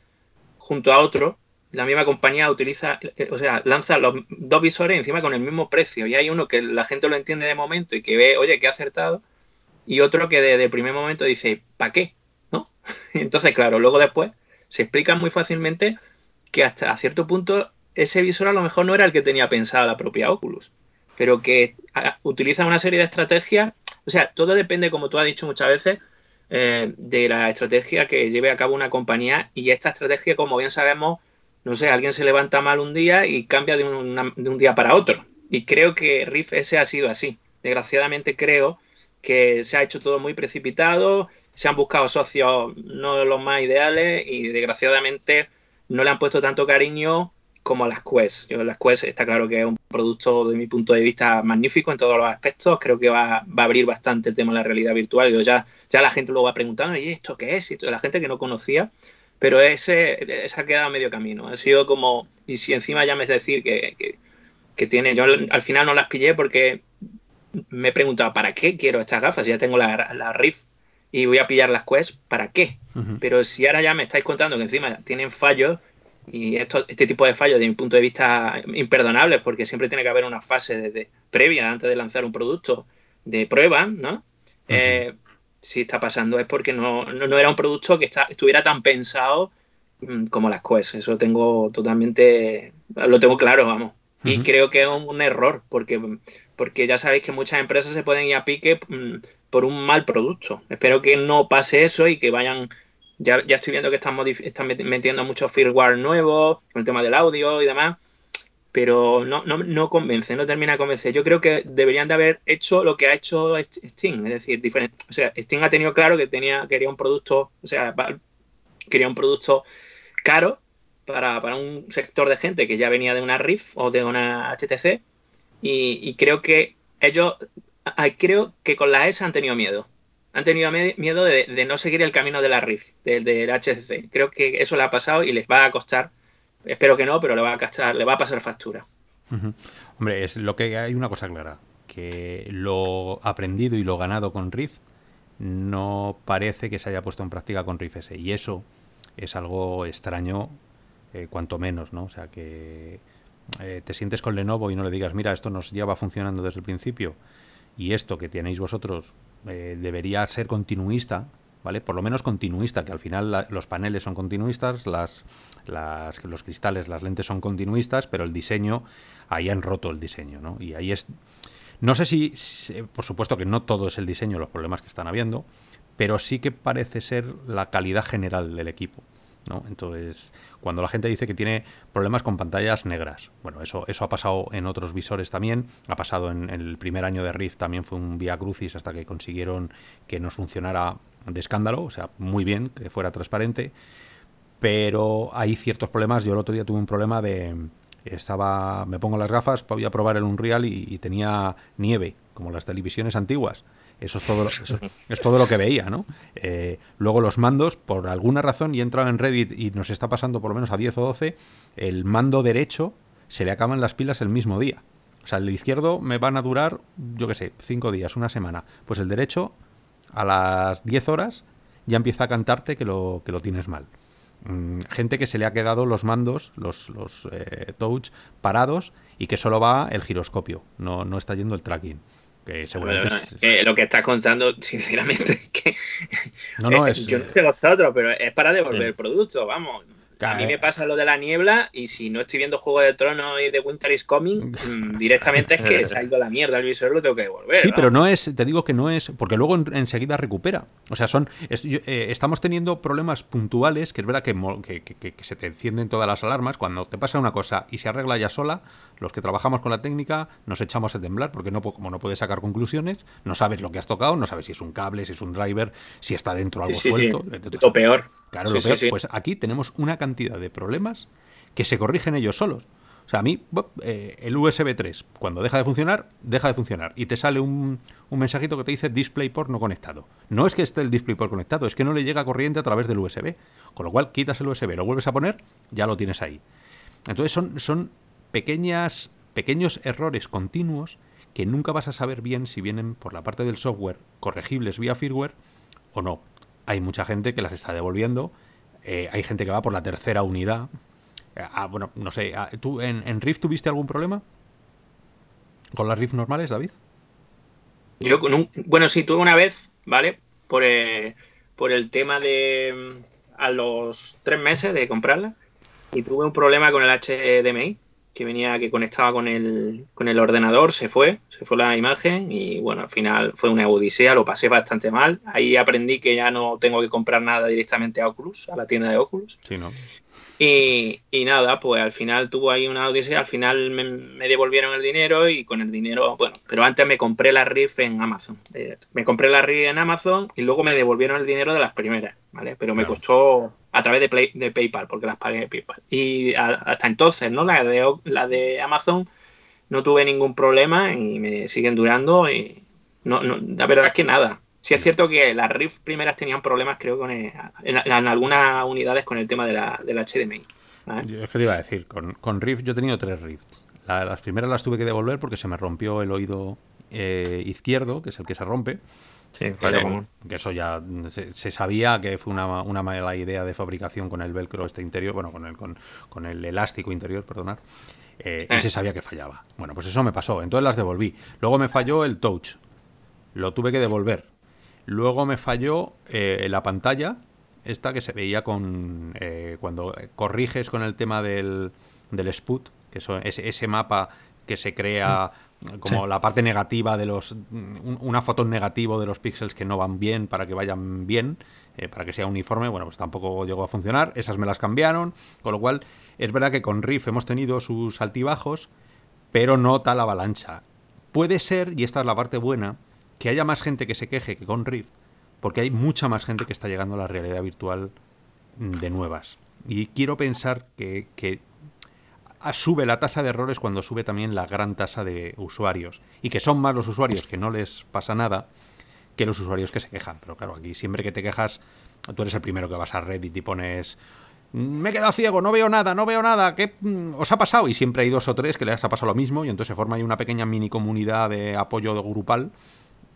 junto a otro, la misma compañía utiliza, eh, o sea, lanza los dos visores encima con el mismo precio y hay uno que la gente lo entiende de momento y que ve, oye, que ha acertado, y otro que de, primer momento dice, ¿para qué? ¿No? Entonces, claro, luego después se explica muy fácilmente que hasta a cierto punto ese visor a lo mejor no era el que tenía pensada la propia Oculus pero que utiliza una serie de estrategias. O sea, todo depende, como tú has dicho muchas veces, eh, de la estrategia que lleve a cabo una compañía y esta estrategia, como bien sabemos, no sé, alguien se levanta mal un día y cambia de, un día para otro. Y creo que Riff ese ha sido así. Desgraciadamente creo que se ha hecho todo muy precipitado, se han buscado socios no de los más ideales y desgraciadamente no le han puesto tanto cariño como las Quest. Yo, las Quest está claro que es un producto, de mi punto de vista, magnífico en todos los aspectos. Creo que va, a abrir bastante el tema de la realidad virtual. Yo ya, ya la gente luego va preguntando, ¿y esto qué es? Y la gente que no conocía. Pero ese, esa ha quedado a medio camino. Ha sido como, y si encima ya me es decir que, que, tiene, yo al final no las pillé porque me he preguntado, ¿para qué quiero estas gafas? Ya tengo la, la Rift y voy a pillar las Quest, ¿para qué? Pero si ahora ya me estáis contando que encima tienen fallos, y esto, este tipo de fallos, de mi punto de vista, imperdonables, porque siempre tiene que haber una fase de, previa antes de lanzar un producto de prueba, ¿no? Eh, si está pasando es porque no, no, era un producto que está, estuviera tan pensado mm, como las Quest. Eso tengo totalmente, lo tengo claro, vamos. Y creo que es un, error, porque, porque ya sabéis que muchas empresas se pueden ir a pique mm, por un mal producto. Espero que no pase eso y que vayan ya, estoy viendo que están, están metiendo muchos firmware nuevos con el tema del audio y demás, pero no, no, no, convence, no termina de convencer. Yo creo que deberían de haber hecho lo que ha hecho Steam, es decir, diferente. O sea, Steam ha tenido claro que tenía, quería un producto, o sea, quería un producto caro para, un sector de gente que ya venía de una Rift o de una HTC y, creo que ellos, creo que con la S han tenido miedo han tenido miedo de, no seguir el camino de la RIF, del, HCC. Creo que eso le ha pasado y les va a costar, espero que no, pero le va a costar, le va a pasar factura. Hombre, es lo que hay una cosa clara, que lo aprendido y lo ganado con Rift no parece que se haya puesto en práctica con Rift S. Y eso es algo extraño, eh, cuanto menos, ¿no? O sea, que eh, te sientes con Lenovo y no le digas, mira, esto nos lleva funcionando desde el principio y esto que tenéis vosotros eh, debería ser continuista, ¿vale? Por lo menos continuista, que al final los paneles son continuistas, las, las, los cristales, las lentes son continuistas, pero el diseño, ahí han roto el diseño, ¿no? Y ahí es... No sé si, por supuesto que no todo es el diseño, los problemas que están habiendo, pero sí que parece ser la calidad general del equipo. Entonces, cuando la gente dice que tiene problemas con pantallas negras, bueno, eso, eso ha pasado en otros visores también, ha pasado en, el primer año de Rift, también fue un vía crucis hasta que consiguieron que nos funcionara de escándalo, o sea, muy bien, que fuera transparente, pero hay ciertos problemas, yo el otro día tuve un problema de, estaba, me pongo las gafas, voy a probar el Unreal y tenía nieve, como las televisiones antiguas, eso es todo, es todo lo que veía, ¿no? Eh, luego los mandos, por alguna razón, y he entrado en Reddit y nos está pasando por lo menos a 10 o 12, el mando derecho se le acaban las pilas el mismo día. O sea, el izquierdo me van a durar, yo qué sé, 5 días, una semana. Pues el derecho, a las 10 horas, ya empieza a cantarte que lo, que lo tienes mal. Mm, gente que se le ha quedado los mandos, los, los eh, touch, parados y que solo va el giroscopio, no, no está yendo el tracking. Que seguramente lo que estás contando, sinceramente, que no, no, es, yo no sé vosotros, pero es para devolver el producto, vamos. A mí me pasa lo de la niebla y si no estoy viendo Juego de Tronos y de Winter is Coming, mm, directamente es que se ha ido la mierda el visor, lo tengo que devolver. Sí, pero no es, te digo que no es, porque luego enseguida recupera. O sea, son eh, estamos teniendo problemas puntuales, que es verdad que, que, se te encienden todas las alarmas. Cuando te pasa una cosa y se arregla ya sola, los que trabajamos con la técnica nos echamos a temblar, porque no, como no puedes sacar conclusiones, no sabes lo que has tocado, no sabes si es un cable, si es un driver, si está dentro algo suelto. lo peor. Claro, lo. Pues aquí tenemos una cantidad de problemas que se corrigen ellos solos. O sea, a mí eh, el USB 3, cuando deja de funcionar, deja de funcionar. Y te sale un, un, mensajito que te dice DisplayPort no conectado. No es que esté el DisplayPort conectado, es que no le llega corriente a través del USB. Con lo cual, quitas el USB, lo vuelves a poner, ya lo tienes ahí. Entonces son, son pequeñas, pequeños errores continuos que nunca vas a saber bien si vienen por la parte del software corregibles vía firmware o no. Hay mucha gente que las está devolviendo eh, hay gente que va por la tercera unidad. Ah, bueno, no sé. Ah, ¿Tú en, en, Rift tuviste algún problema? ¿Con las Rift normales, David? Yo, bueno, sí, tuve una vez, ¿vale? Por, eh, por el tema de a los tres meses de comprarla. Y tuve un problema con el HDMI que venía, que conectaba con el, con el ordenador, se fue, se fue la imagen y bueno, al final fue una odisea, lo pasé bastante mal. Ahí aprendí que ya no tengo que comprar nada directamente a Oculus, a la tienda de Oculus. Sí, ¿no? Y, nada, pues al final tuvo ahí una odisea, al final me, devolvieron el dinero y con el dinero, bueno, pero antes me compré la RIF en Amazon. Eh, me compré la RIF en Amazon y luego me devolvieron el dinero de las primeras, ¿vale? Pero me costó a través de, de PayPal, porque las pagué en PayPal. Y hasta entonces, ¿no? La de, la de Amazon no tuve ningún problema y me siguen durando y no, no, la verdad es que nada. Sí es cierto que las RIF primeras tenían problemas, creo, con en, algunas unidades con el tema de la, del HDMI. Yo es que te iba a decir, con, con Rift yo he tenido tres Rifts. las primeras las tuve que devolver porque se me rompió el oído eh, izquierdo, que es el que se rompe. Sí, común. Que eso ya se, sabía que fue una, una, mala idea de fabricación con el velcro este interior, bueno, con el, con, con el elástico interior, perdonad. Eh, y eh. se sabía que fallaba. Bueno, pues eso me pasó. Entonces las devolví. Luego me falló el touch. Lo tuve que devolver. Luego me falló eh, la pantalla, esta que se veía con eh, cuando corriges con el tema del, del SPUT, que es ese, mapa que se crea como la parte negativa de los una foto negativo de los píxeles que no van bien para que vayan bien eh, para que sea uniforme bueno pues tampoco llegó a funcionar. Esas me las cambiaron con lo cual es verdad que con Riff hemos tenido sus altibajos pero no tal avalancha. Puede ser y esta es la parte buena que haya más gente que se queje que con Rift, porque hay mucha más gente que está llegando a la realidad virtual de nuevas. Y quiero pensar que, sube la tasa de errores cuando sube también la gran tasa de usuarios. Y que son más los usuarios que no les pasa nada que los usuarios que se quejan. Pero claro, aquí siempre que te quejas, tú eres el primero que vas a Reddit y pones me he quedado ciego, no veo nada, no veo nada, ¿qué mm, os ha pasado? Y siempre hay dos o tres que les ha pasado lo mismo y entonces se forma ahí una pequeña mini comunidad de apoyo grupal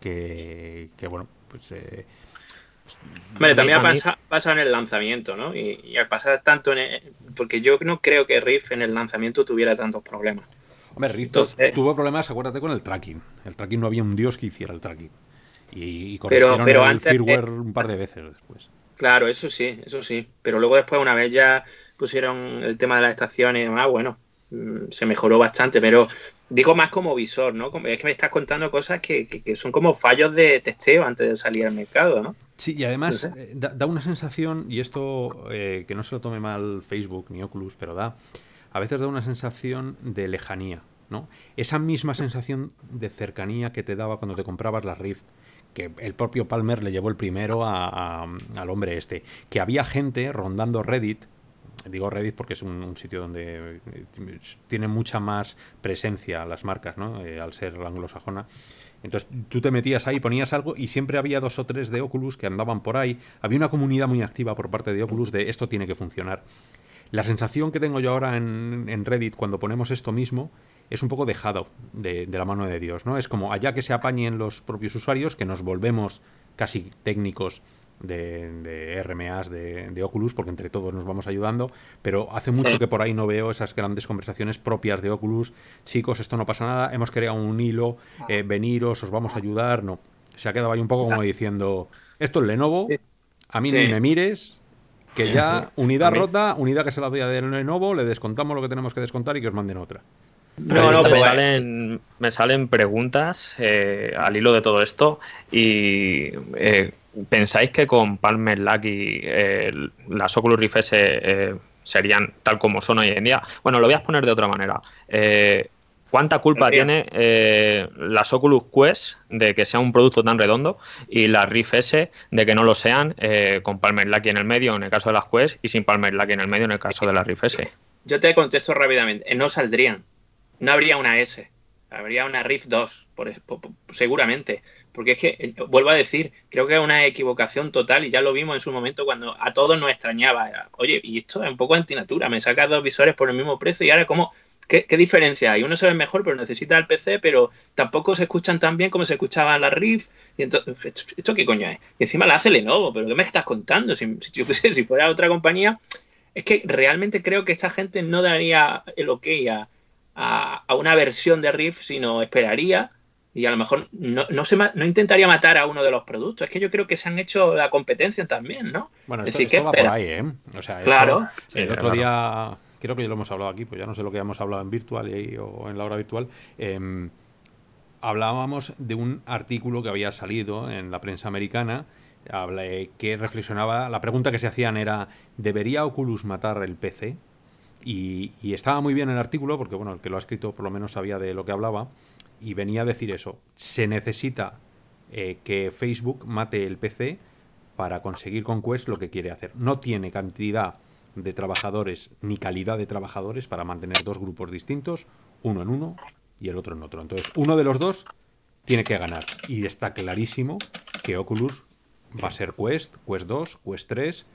que, bueno, pues... Eh, Hombre, también ha pasado, en el lanzamiento, ¿no? Y, al pasar tanto en... porque yo no creo que Riff en el lanzamiento tuviera tantos problemas. Hombre, Riff tuvo problemas, acuérdate, con el tracking. El tracking no había un dios que hiciera el tracking. Y, y corrigieron pero, el firmware un par de veces después. Claro, eso sí, eso sí. Pero luego después, una vez ya pusieron el tema de las estaciones y demás, bueno, mm, se mejoró bastante, pero Digo más como visor, ¿no? Es que me estás contando cosas que, son como fallos de testeo antes de salir al mercado, ¿no? Sí, y además eh, da, una sensación, y esto eh, que no se lo tome mal Facebook ni Oculus, pero da, a veces da una sensación de lejanía, ¿no? Esa misma sensación de cercanía que te daba cuando te comprabas la Rift, que el propio Palmer le llevó el primero al hombre este, que había gente rondando Reddit digo Reddit porque es un, sitio donde eh, tiene mucha más presencia las marcas, ¿no? Eh, al ser anglosajona. Entonces tú te metías ahí, ponías algo y siempre había dos o tres de Oculus que andaban por ahí. Había una comunidad muy activa por parte de Oculus de esto tiene que funcionar. La sensación que tengo yo ahora en, Reddit cuando ponemos esto mismo es un poco dejado de, de, la mano de Dios, ¿no? Es como allá que se apañen los propios usuarios, que nos volvemos casi técnicos de, de RMAs de, Oculus, porque entre todos nos vamos ayudando, pero hace mucho que por ahí no veo esas grandes conversaciones propias de Oculus. Chicos, esto no pasa nada, hemos creado un hilo, eh, veniros, os vamos a ayudar. No, se ha quedado ahí un poco como diciendo, esto es Lenovo, a mí ni me mires, que ya unidad rota, unidad que se la doy a Lenovo, le descontamos lo que tenemos que descontar y que os manden otra. No, no, me, pues, salen, me salen preguntas eh, al hilo de todo esto y eh, ¿pensáis que con Palmer Lucky eh, las Oculus Rift S serían tal como son hoy en día? Bueno, lo voy a poner de otra manera. ¿Cuánta culpa tiene las Oculus Quest de que sea un producto tan redondo y las Rift S de que no lo sean con Palmer Lucky en el medio en el caso de las Quest y sin Palmer Lucky en el medio en el caso de las Rift S? Yo te contesto rápidamente. No saldrían no habría una S, habría una RIF 2, por, seguramente. Porque es que, eh, vuelvo a decir, creo que es una equivocación total y ya lo vimos en su momento cuando a todos nos extrañaba. Oye, y esto es un poco antinatura, me sacas dos visores por el mismo precio y ahora, ¿cómo? ¿Qué, diferencia hay? Uno se ve mejor, pero necesita el PC, pero tampoco se escuchan tan bien como se escuchaban las RIF. Y entonces, ¿esto qué coño es? Y encima la hace Lenovo, pero ¿qué me estás contando? Si, fuera otra compañía, es que realmente creo que esta gente no daría el ok a a, una versión de Riff, sino esperaría y a lo mejor no, no, se no intentaría matar a uno de los productos. Es que yo creo que se han hecho la competencia también, ¿no? Bueno, esto, esto va por ahí, ¿eh? O sea, claro. el otro día, creo que ya lo hemos hablado aquí, pues ya no sé lo que hemos hablado en virtual o en la hora virtual. Em, hablábamos de un artículo que había salido en la prensa americana que reflexionaba, la pregunta que se hacían era, ¿debería Oculus matar el PC? Y, estaba muy bien el artículo, porque bueno, el que lo ha escrito por lo menos sabía de lo que hablaba, y venía a decir eso, se necesita eh, que Facebook mate el PC para conseguir con Quest lo que quiere hacer. No tiene cantidad de trabajadores ni calidad de trabajadores para mantener dos grupos distintos, uno en uno y el otro en otro. Entonces, uno de los dos tiene que ganar. Y está clarísimo que Oculus va a ser Quest, Quest 2, Quest 3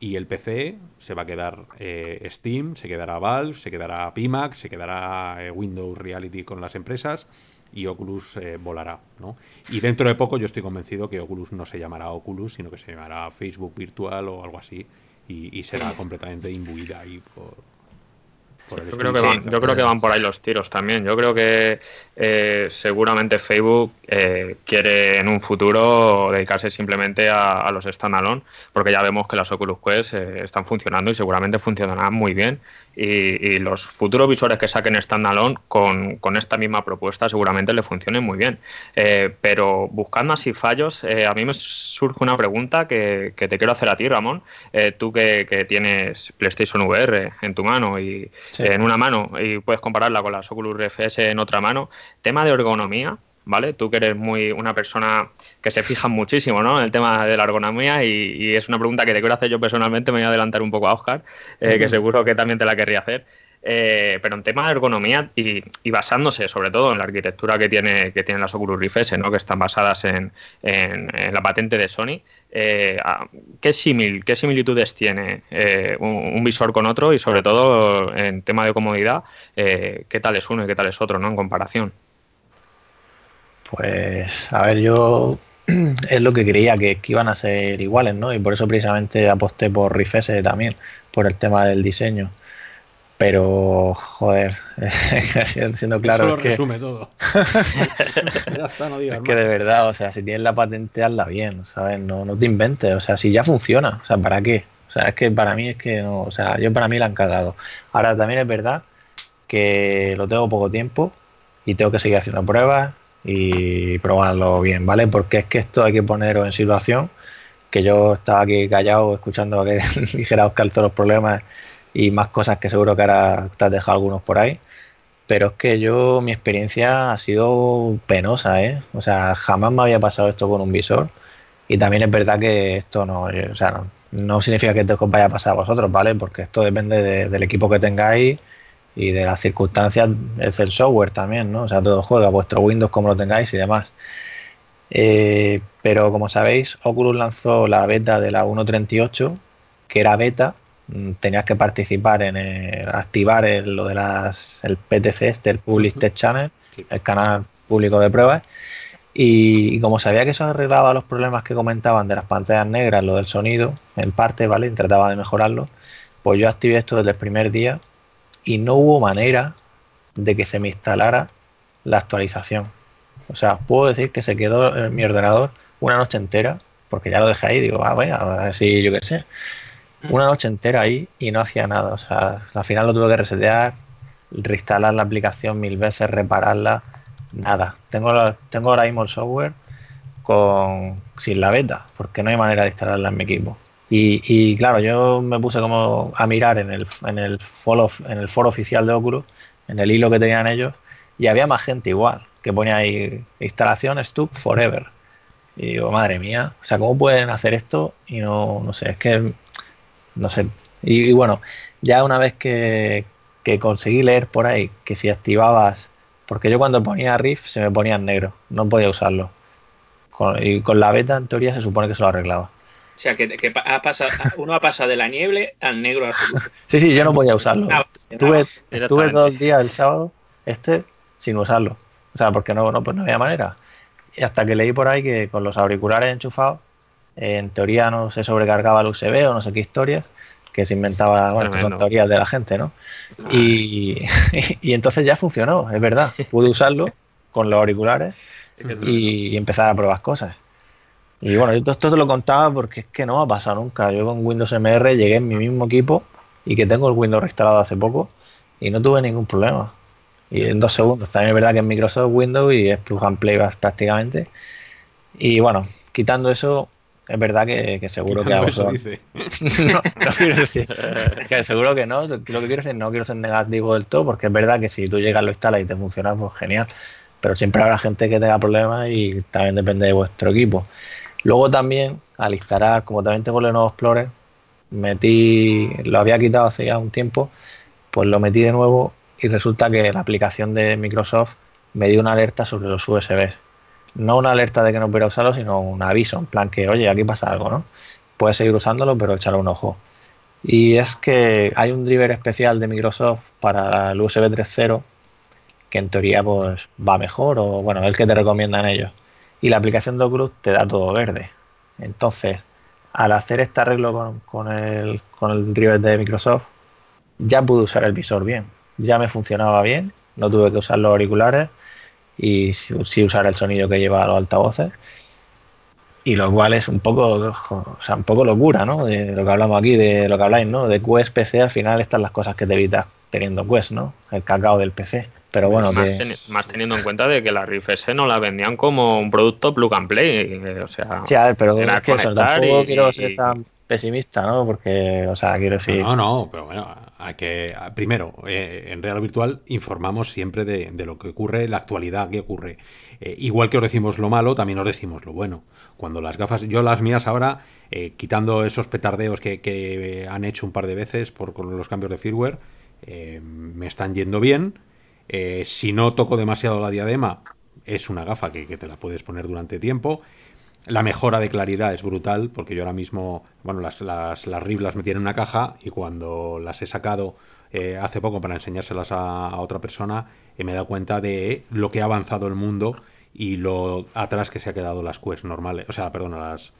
y el PC se va a quedar eh, Steam, se quedará Valve, se quedará Pimax, se quedará eh, Windows Reality con las empresas y Oculus eh, volará. ¿no? Y dentro de poco yo estoy convencido que Oculus no se llamará Oculus, sino que se llamará Facebook Virtual o algo así y, y será completamente imbuida ahí por, yo creo, que van, yo creo que van por ahí los tiros también. Yo creo que eh, seguramente Facebook eh, quiere en un futuro dedicarse simplemente a, los standalone, porque ya vemos que las Oculus Quest eh, están funcionando y seguramente funcionarán muy bien y, los futuros visores que saquen standalone con, con esta misma propuesta seguramente le funcionen muy bien. Eh, pero buscando así fallos, eh, a mí me surge una pregunta que, te quiero hacer a ti, Ramón. Eh, tú que, tienes PlayStation VR en tu mano y en una mano y puedes compararla con las Oculus RFS en otra mano, tema de ergonomía. ¿Vale? Tú que eres muy una persona que se fija muchísimo ¿no? en el tema de la ergonomía y, es una pregunta que te quiero hacer yo personalmente, me voy a adelantar un poco a Oscar, eh, que seguro que también te la querría hacer. Eh, pero en tema de ergonomía y, basándose sobre todo en la arquitectura que tiene, que tienen las Oculus Rift S, ¿no? que están basadas en, la patente de Sony, eh, ¿qué, simil, ¿qué similitudes tiene un, visor con otro y sobre todo en tema de comodidad, qué tal es uno y qué tal es otro ¿no? en comparación? Pues, a ver, yo es lo que creía que, iban a ser iguales, ¿no? Y por eso precisamente aposté por Rifese también, por el tema del diseño. Pero, joder, siendo claro. Eso lo resume todo. ya está, no digas Es que de verdad, o sea, si tienes la patente, hazla bien, ¿sabes? No, no te inventes, o sea, si ya funciona, o sea, ¿para qué? O sea, es que para mí es que no, o sea, yo para mí la han cagado. Ahora también es verdad que lo tengo poco tiempo y tengo que seguir haciendo pruebas y probarlo bien, ¿vale? Porque es que esto hay que ponerlo en situación, que yo estaba aquí callado escuchando que dijera Oscar todos los problemas y más cosas que seguro que ahora te has dejado algunos por ahí. Pero es que yo, mi experiencia ha sido penosa, ¿eh? O sea, jamás me había pasado esto con un visor. Y también es verdad que esto no, o sea, no, significa que esto vaya a pasar a vosotros, ¿vale? Porque esto depende del equipo que tengáis y de las circunstancias es el software también, ¿no? O sea, todo juega, vuestro Windows como lo tengáis y demás. Eh, pero como sabéis, Oculus lanzó la beta de la 1.38, que era beta, mm, tenías que participar en activar lo de las el PTC, este, el Public Test Channel, el canal público de pruebas. Y, como sabía que eso arreglaba los problemas que comentaban de las pantallas negras, lo del sonido, en parte, ¿vale? Y trataba de mejorarlo, pues yo activé esto desde el primer día y no hubo manera de que se me instalara la actualización. O sea, puedo decir que se quedó en mi ordenador una noche entera, porque ya lo dejé ahí, digo, ah, bueno, a ver si yo qué sé. Una noche entera ahí y no hacía nada. O sea, al final lo tuve que resetear, reinstalar la aplicación mil veces, repararla, nada. Tengo, tengo ahora mismo el software con, sin la beta, porque no hay manera de instalarla en mi equipo. Y, claro, yo me puse como a mirar en el, en el, foro, en el foro oficial de Oculus, en el hilo que tenían ellos, y había más gente igual, que ponía ahí instalación Stuck Forever. Y digo, madre mía, o sea, ¿cómo pueden hacer esto? Y no, no sé, es que, no sé. Y, bueno, ya una vez que, que, conseguí leer por ahí que si activabas, porque yo cuando ponía Riff se me ponía en negro, no podía usarlo. y con la beta en teoría se supone que se lo arreglaba. O sea, que, ha pasado, uno ha pasado de la nieve al negro azul. Sí, sí, yo no podía usarlo. Ah, estuve, todo el día el sábado este sin usarlo. O sea, porque no, no, pues no había manera. Y hasta que leí por ahí que con los auriculares enchufados, en teoría no se sobrecargaba el USB o no sé qué historias, que se inventaba, bueno, estas son teorías de la gente, ¿no? Ah. Y, y, entonces ya funcionó, es verdad. Pude usarlo con los auriculares y empezar a probar cosas. Y bueno, yo esto te lo contaba porque es que no ha pasado nunca. Yo con Windows MR llegué en mi mismo equipo y que tengo el Windows reinstalado hace poco y no tuve ningún problema. Y en dos segundos. También es verdad que es Microsoft Windows y es plug and play prácticamente. Y bueno, quitando eso, es verdad que, seguro que eso dice. no, no quiero decir. que seguro que no. Lo que quiero decir, no quiero ser negativo del todo, porque es verdad que si tú llegas, lo instalas y te funciona, pues genial. Pero siempre habrá gente que tenga problemas y también depende de vuestro equipo. Luego también, al instalar, como también tengo el nuevo Explorer, metí, lo había quitado hace ya un tiempo, pues lo metí de nuevo y resulta que la aplicación de Microsoft me dio una alerta sobre los USBs no una alerta de que no pudiera usarlo, sino un aviso, en plan que, oye, aquí pasa algo, ¿no? Puedes seguir usándolo, pero echarle un ojo. Y es que hay un driver especial de Microsoft para el USB 3.0 que en teoría pues va mejor o bueno, el que te recomiendan ellos. Y la aplicación Docruz te da todo verde. Entonces, al hacer este arreglo con, el, con el driver de Microsoft, ya pude usar el visor bien. Ya me funcionaba bien, no tuve que usar los auriculares y sí, usar el sonido que lleva los altavoces. Y lo cual es un poco, o sea, un poco locura, ¿no? De lo que hablamos aquí, de lo que habláis, ¿no? De Quest PC, al final están las cosas que te evitas teniendo Quest, ¿no? El cacao del PC. Pero bueno, más, teniendo en cuenta de que la Rift S no la vendían como un producto plug and play. Eh, o sea, sí, a ver, pero es que eso, tampoco quiero ser tan pesimista, ¿no? Porque, o sea, quiero decir. No, no, pero bueno, hay que. Primero, eh, en Real Virtual informamos siempre de, lo que ocurre, la actualidad que ocurre. Eh, igual que os decimos lo malo, también os decimos lo bueno. Cuando las gafas, yo las mías ahora, eh, quitando esos petardeos que, han hecho un par de veces por con los cambios de firmware, me están yendo bien. Si no toco demasiado la diadema, es una gafa que, que te la puedes poner durante tiempo. La mejora de claridad es brutal, porque yo ahora mismo, bueno, las, las, las RIB las metí en una caja y cuando las he sacado eh, hace poco para enseñárselas a, otra persona, eh, me he dado cuenta de lo que ha avanzado el mundo y lo atrás que se ha quedado las Quest normales, o sea, perdón, las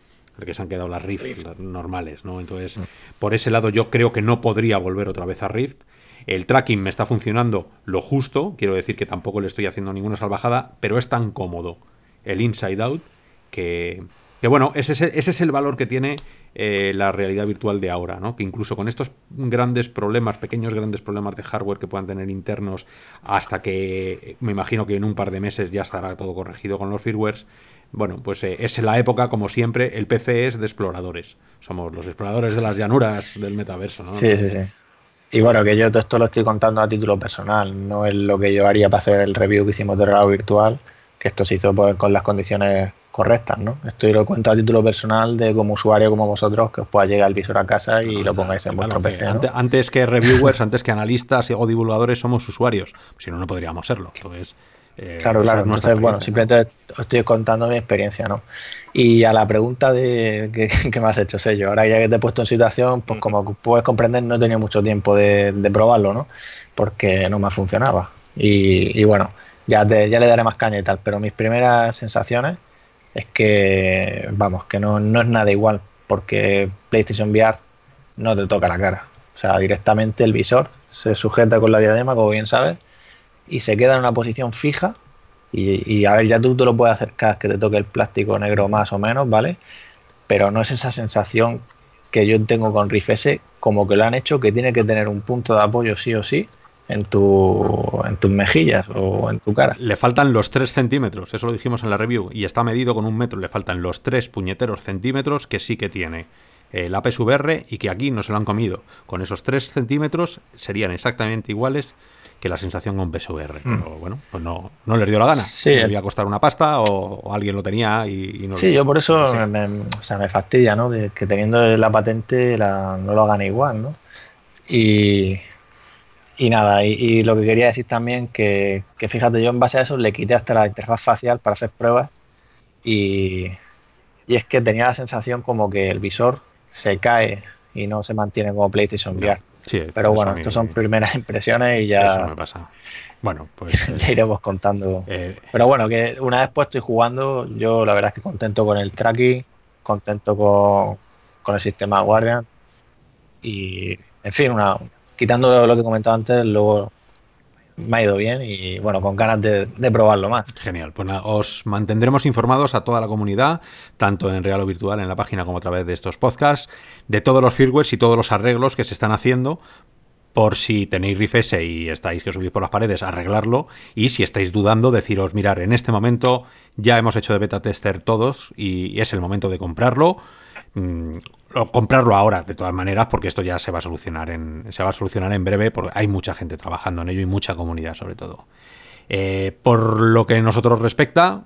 que se han quedado las Rift, normales, ¿no? Entonces, mm. por ese lado yo creo que no podría volver otra vez a Rift. El tracking me está funcionando lo justo, quiero decir que tampoco le estoy haciendo ninguna salvajada, pero es tan cómodo el inside out que, bueno, ese es, el, valor que tiene eh, la realidad virtual de ahora, ¿no? Que incluso con estos grandes problemas, pequeños grandes problemas de hardware que puedan tener internos, hasta que me imagino que en un par de meses ya estará todo corregido con los firmwares. Bueno, pues eh, es la época, como siempre, el PC es de exploradores. Somos los exploradores de las llanuras del metaverso, ¿no? Sí, sí, sí. Y bueno, que yo todo esto lo estoy contando a título personal, no es lo que yo haría para hacer el review que hicimos de realidad virtual, que esto se hizo pues, con las condiciones correctas, ¿no? Esto lo cuento a título personal de como usuario como vosotros que os pueda llegar el visor a casa y lo pongáis en vuestro PC. Antes, que reviewers, antes que analistas o divulgadores somos usuarios, si no, no podríamos serlo. Entonces, eh, claro, claro. Entonces, bueno, simplemente os estoy contando mi experiencia, ¿no? Y a la pregunta de que, me has hecho, sé yo, ahora ya que te he puesto en situación, pues como puedes comprender, no he tenido mucho tiempo de, probarlo, ¿no? Porque no me funcionaba. Y, y bueno, ya, ya le daré más caña y tal, pero mis primeras sensaciones es que, vamos, que no, no es nada igual, porque PlayStation VR no te toca la cara. O sea, directamente el visor se sujeta con la diadema, como bien sabes, y se queda en una posición fija. Y, a ver, ya tú te lo puedes acercar, que te toque el plástico negro más o menos, ¿vale? Pero no es esa sensación que yo tengo con Rift S, como que lo han hecho, que tiene que tener un punto de apoyo sí o sí, en, tu, en tus mejillas o en tu cara. Le faltan los 3 centímetros, eso lo dijimos en la review, y está medido con un metro, le faltan los 3 puñeteros centímetros que sí que tiene el APS-VR y que aquí no se lo han comido. Con esos 3 centímetros serían exactamente iguales que la sensación con PSVR. Mm. Pero bueno, pues no, no les dio la gana. Sí. Debía costar una pasta o, alguien lo tenía y, no Sí, yo por eso me, o sea, me fastidia, ¿no? que teniendo la patente la, no lo hagan igual, ¿no? Y, y nada, y, lo que quería decir también que, que, fíjate, yo en base a eso le quité hasta la interfaz facial para hacer pruebas y, y, es que tenía la sensación como que el visor se cae y no se mantiene como PlayStation VR. Pero bueno, estas son primeras impresiones y ya... Eso me pasa. Bueno, pues... ya iremos contando. Eh, Pero bueno, que una vez puesto y jugando, yo la verdad es que contento con el tracking, contento con, con el sistema Guardian y, en fin, una, quitando lo que he comentado antes, luego me ha ido bien y bueno, con ganas de, probarlo más. Genial, pues nada, os mantendremos informados a toda la comunidad, tanto en real o virtual, en la página como a través de estos podcasts, de todos los firmwares y todos los arreglos que se están haciendo por si tenéis rifese y estáis que subís por las paredes, arreglarlo. Y si estáis dudando, deciros, mirar, en este momento ya hemos hecho de beta tester todos y es el momento de comprarlo. Comprarlo ahora, de todas maneras, porque esto ya se va a solucionar en, se va a solucionar en breve, porque hay mucha gente trabajando en ello y mucha comunidad sobre todo. Eh, por lo que nosotros respecta,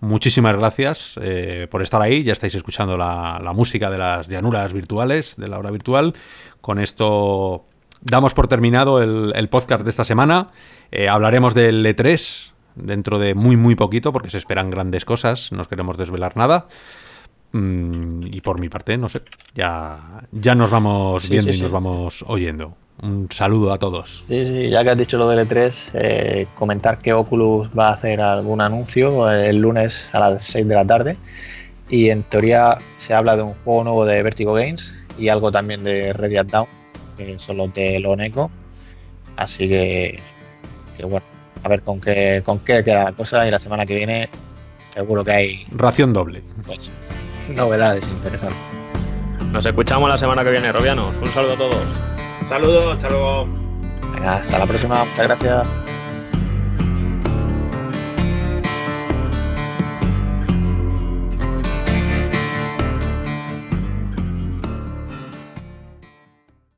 muchísimas gracias eh, por estar ahí. Ya estáis escuchando la, música de las llanuras virtuales, de la hora virtual. Con esto damos por terminado el, podcast de esta semana. Eh, hablaremos del E3 dentro de muy, muy poquito, porque se esperan grandes cosas. No os queremos desvelar nada. Mm, y por mi parte, no sé, ya, ya nos vamos viendo y nos vamos oyendo. Un saludo a todos. Sí, sí, ya que has dicho lo del E3, eh, comentar que Oculus va a hacer algún anuncio el lunes a las 6 de la tarde. Y en teoría se habla de un juego nuevo de Vertigo Games y algo también de Red Dead Down que son los de Loneco. Así que, bueno, a ver con qué, con qué queda la cosa y la semana que viene seguro que hay... Ración doble. Pues, novedades interesantes. Nos escuchamos la semana que viene, Robianos. Un saludo a todos. Saludos, hasta luego. Venga, hasta la próxima. Muchas gracias.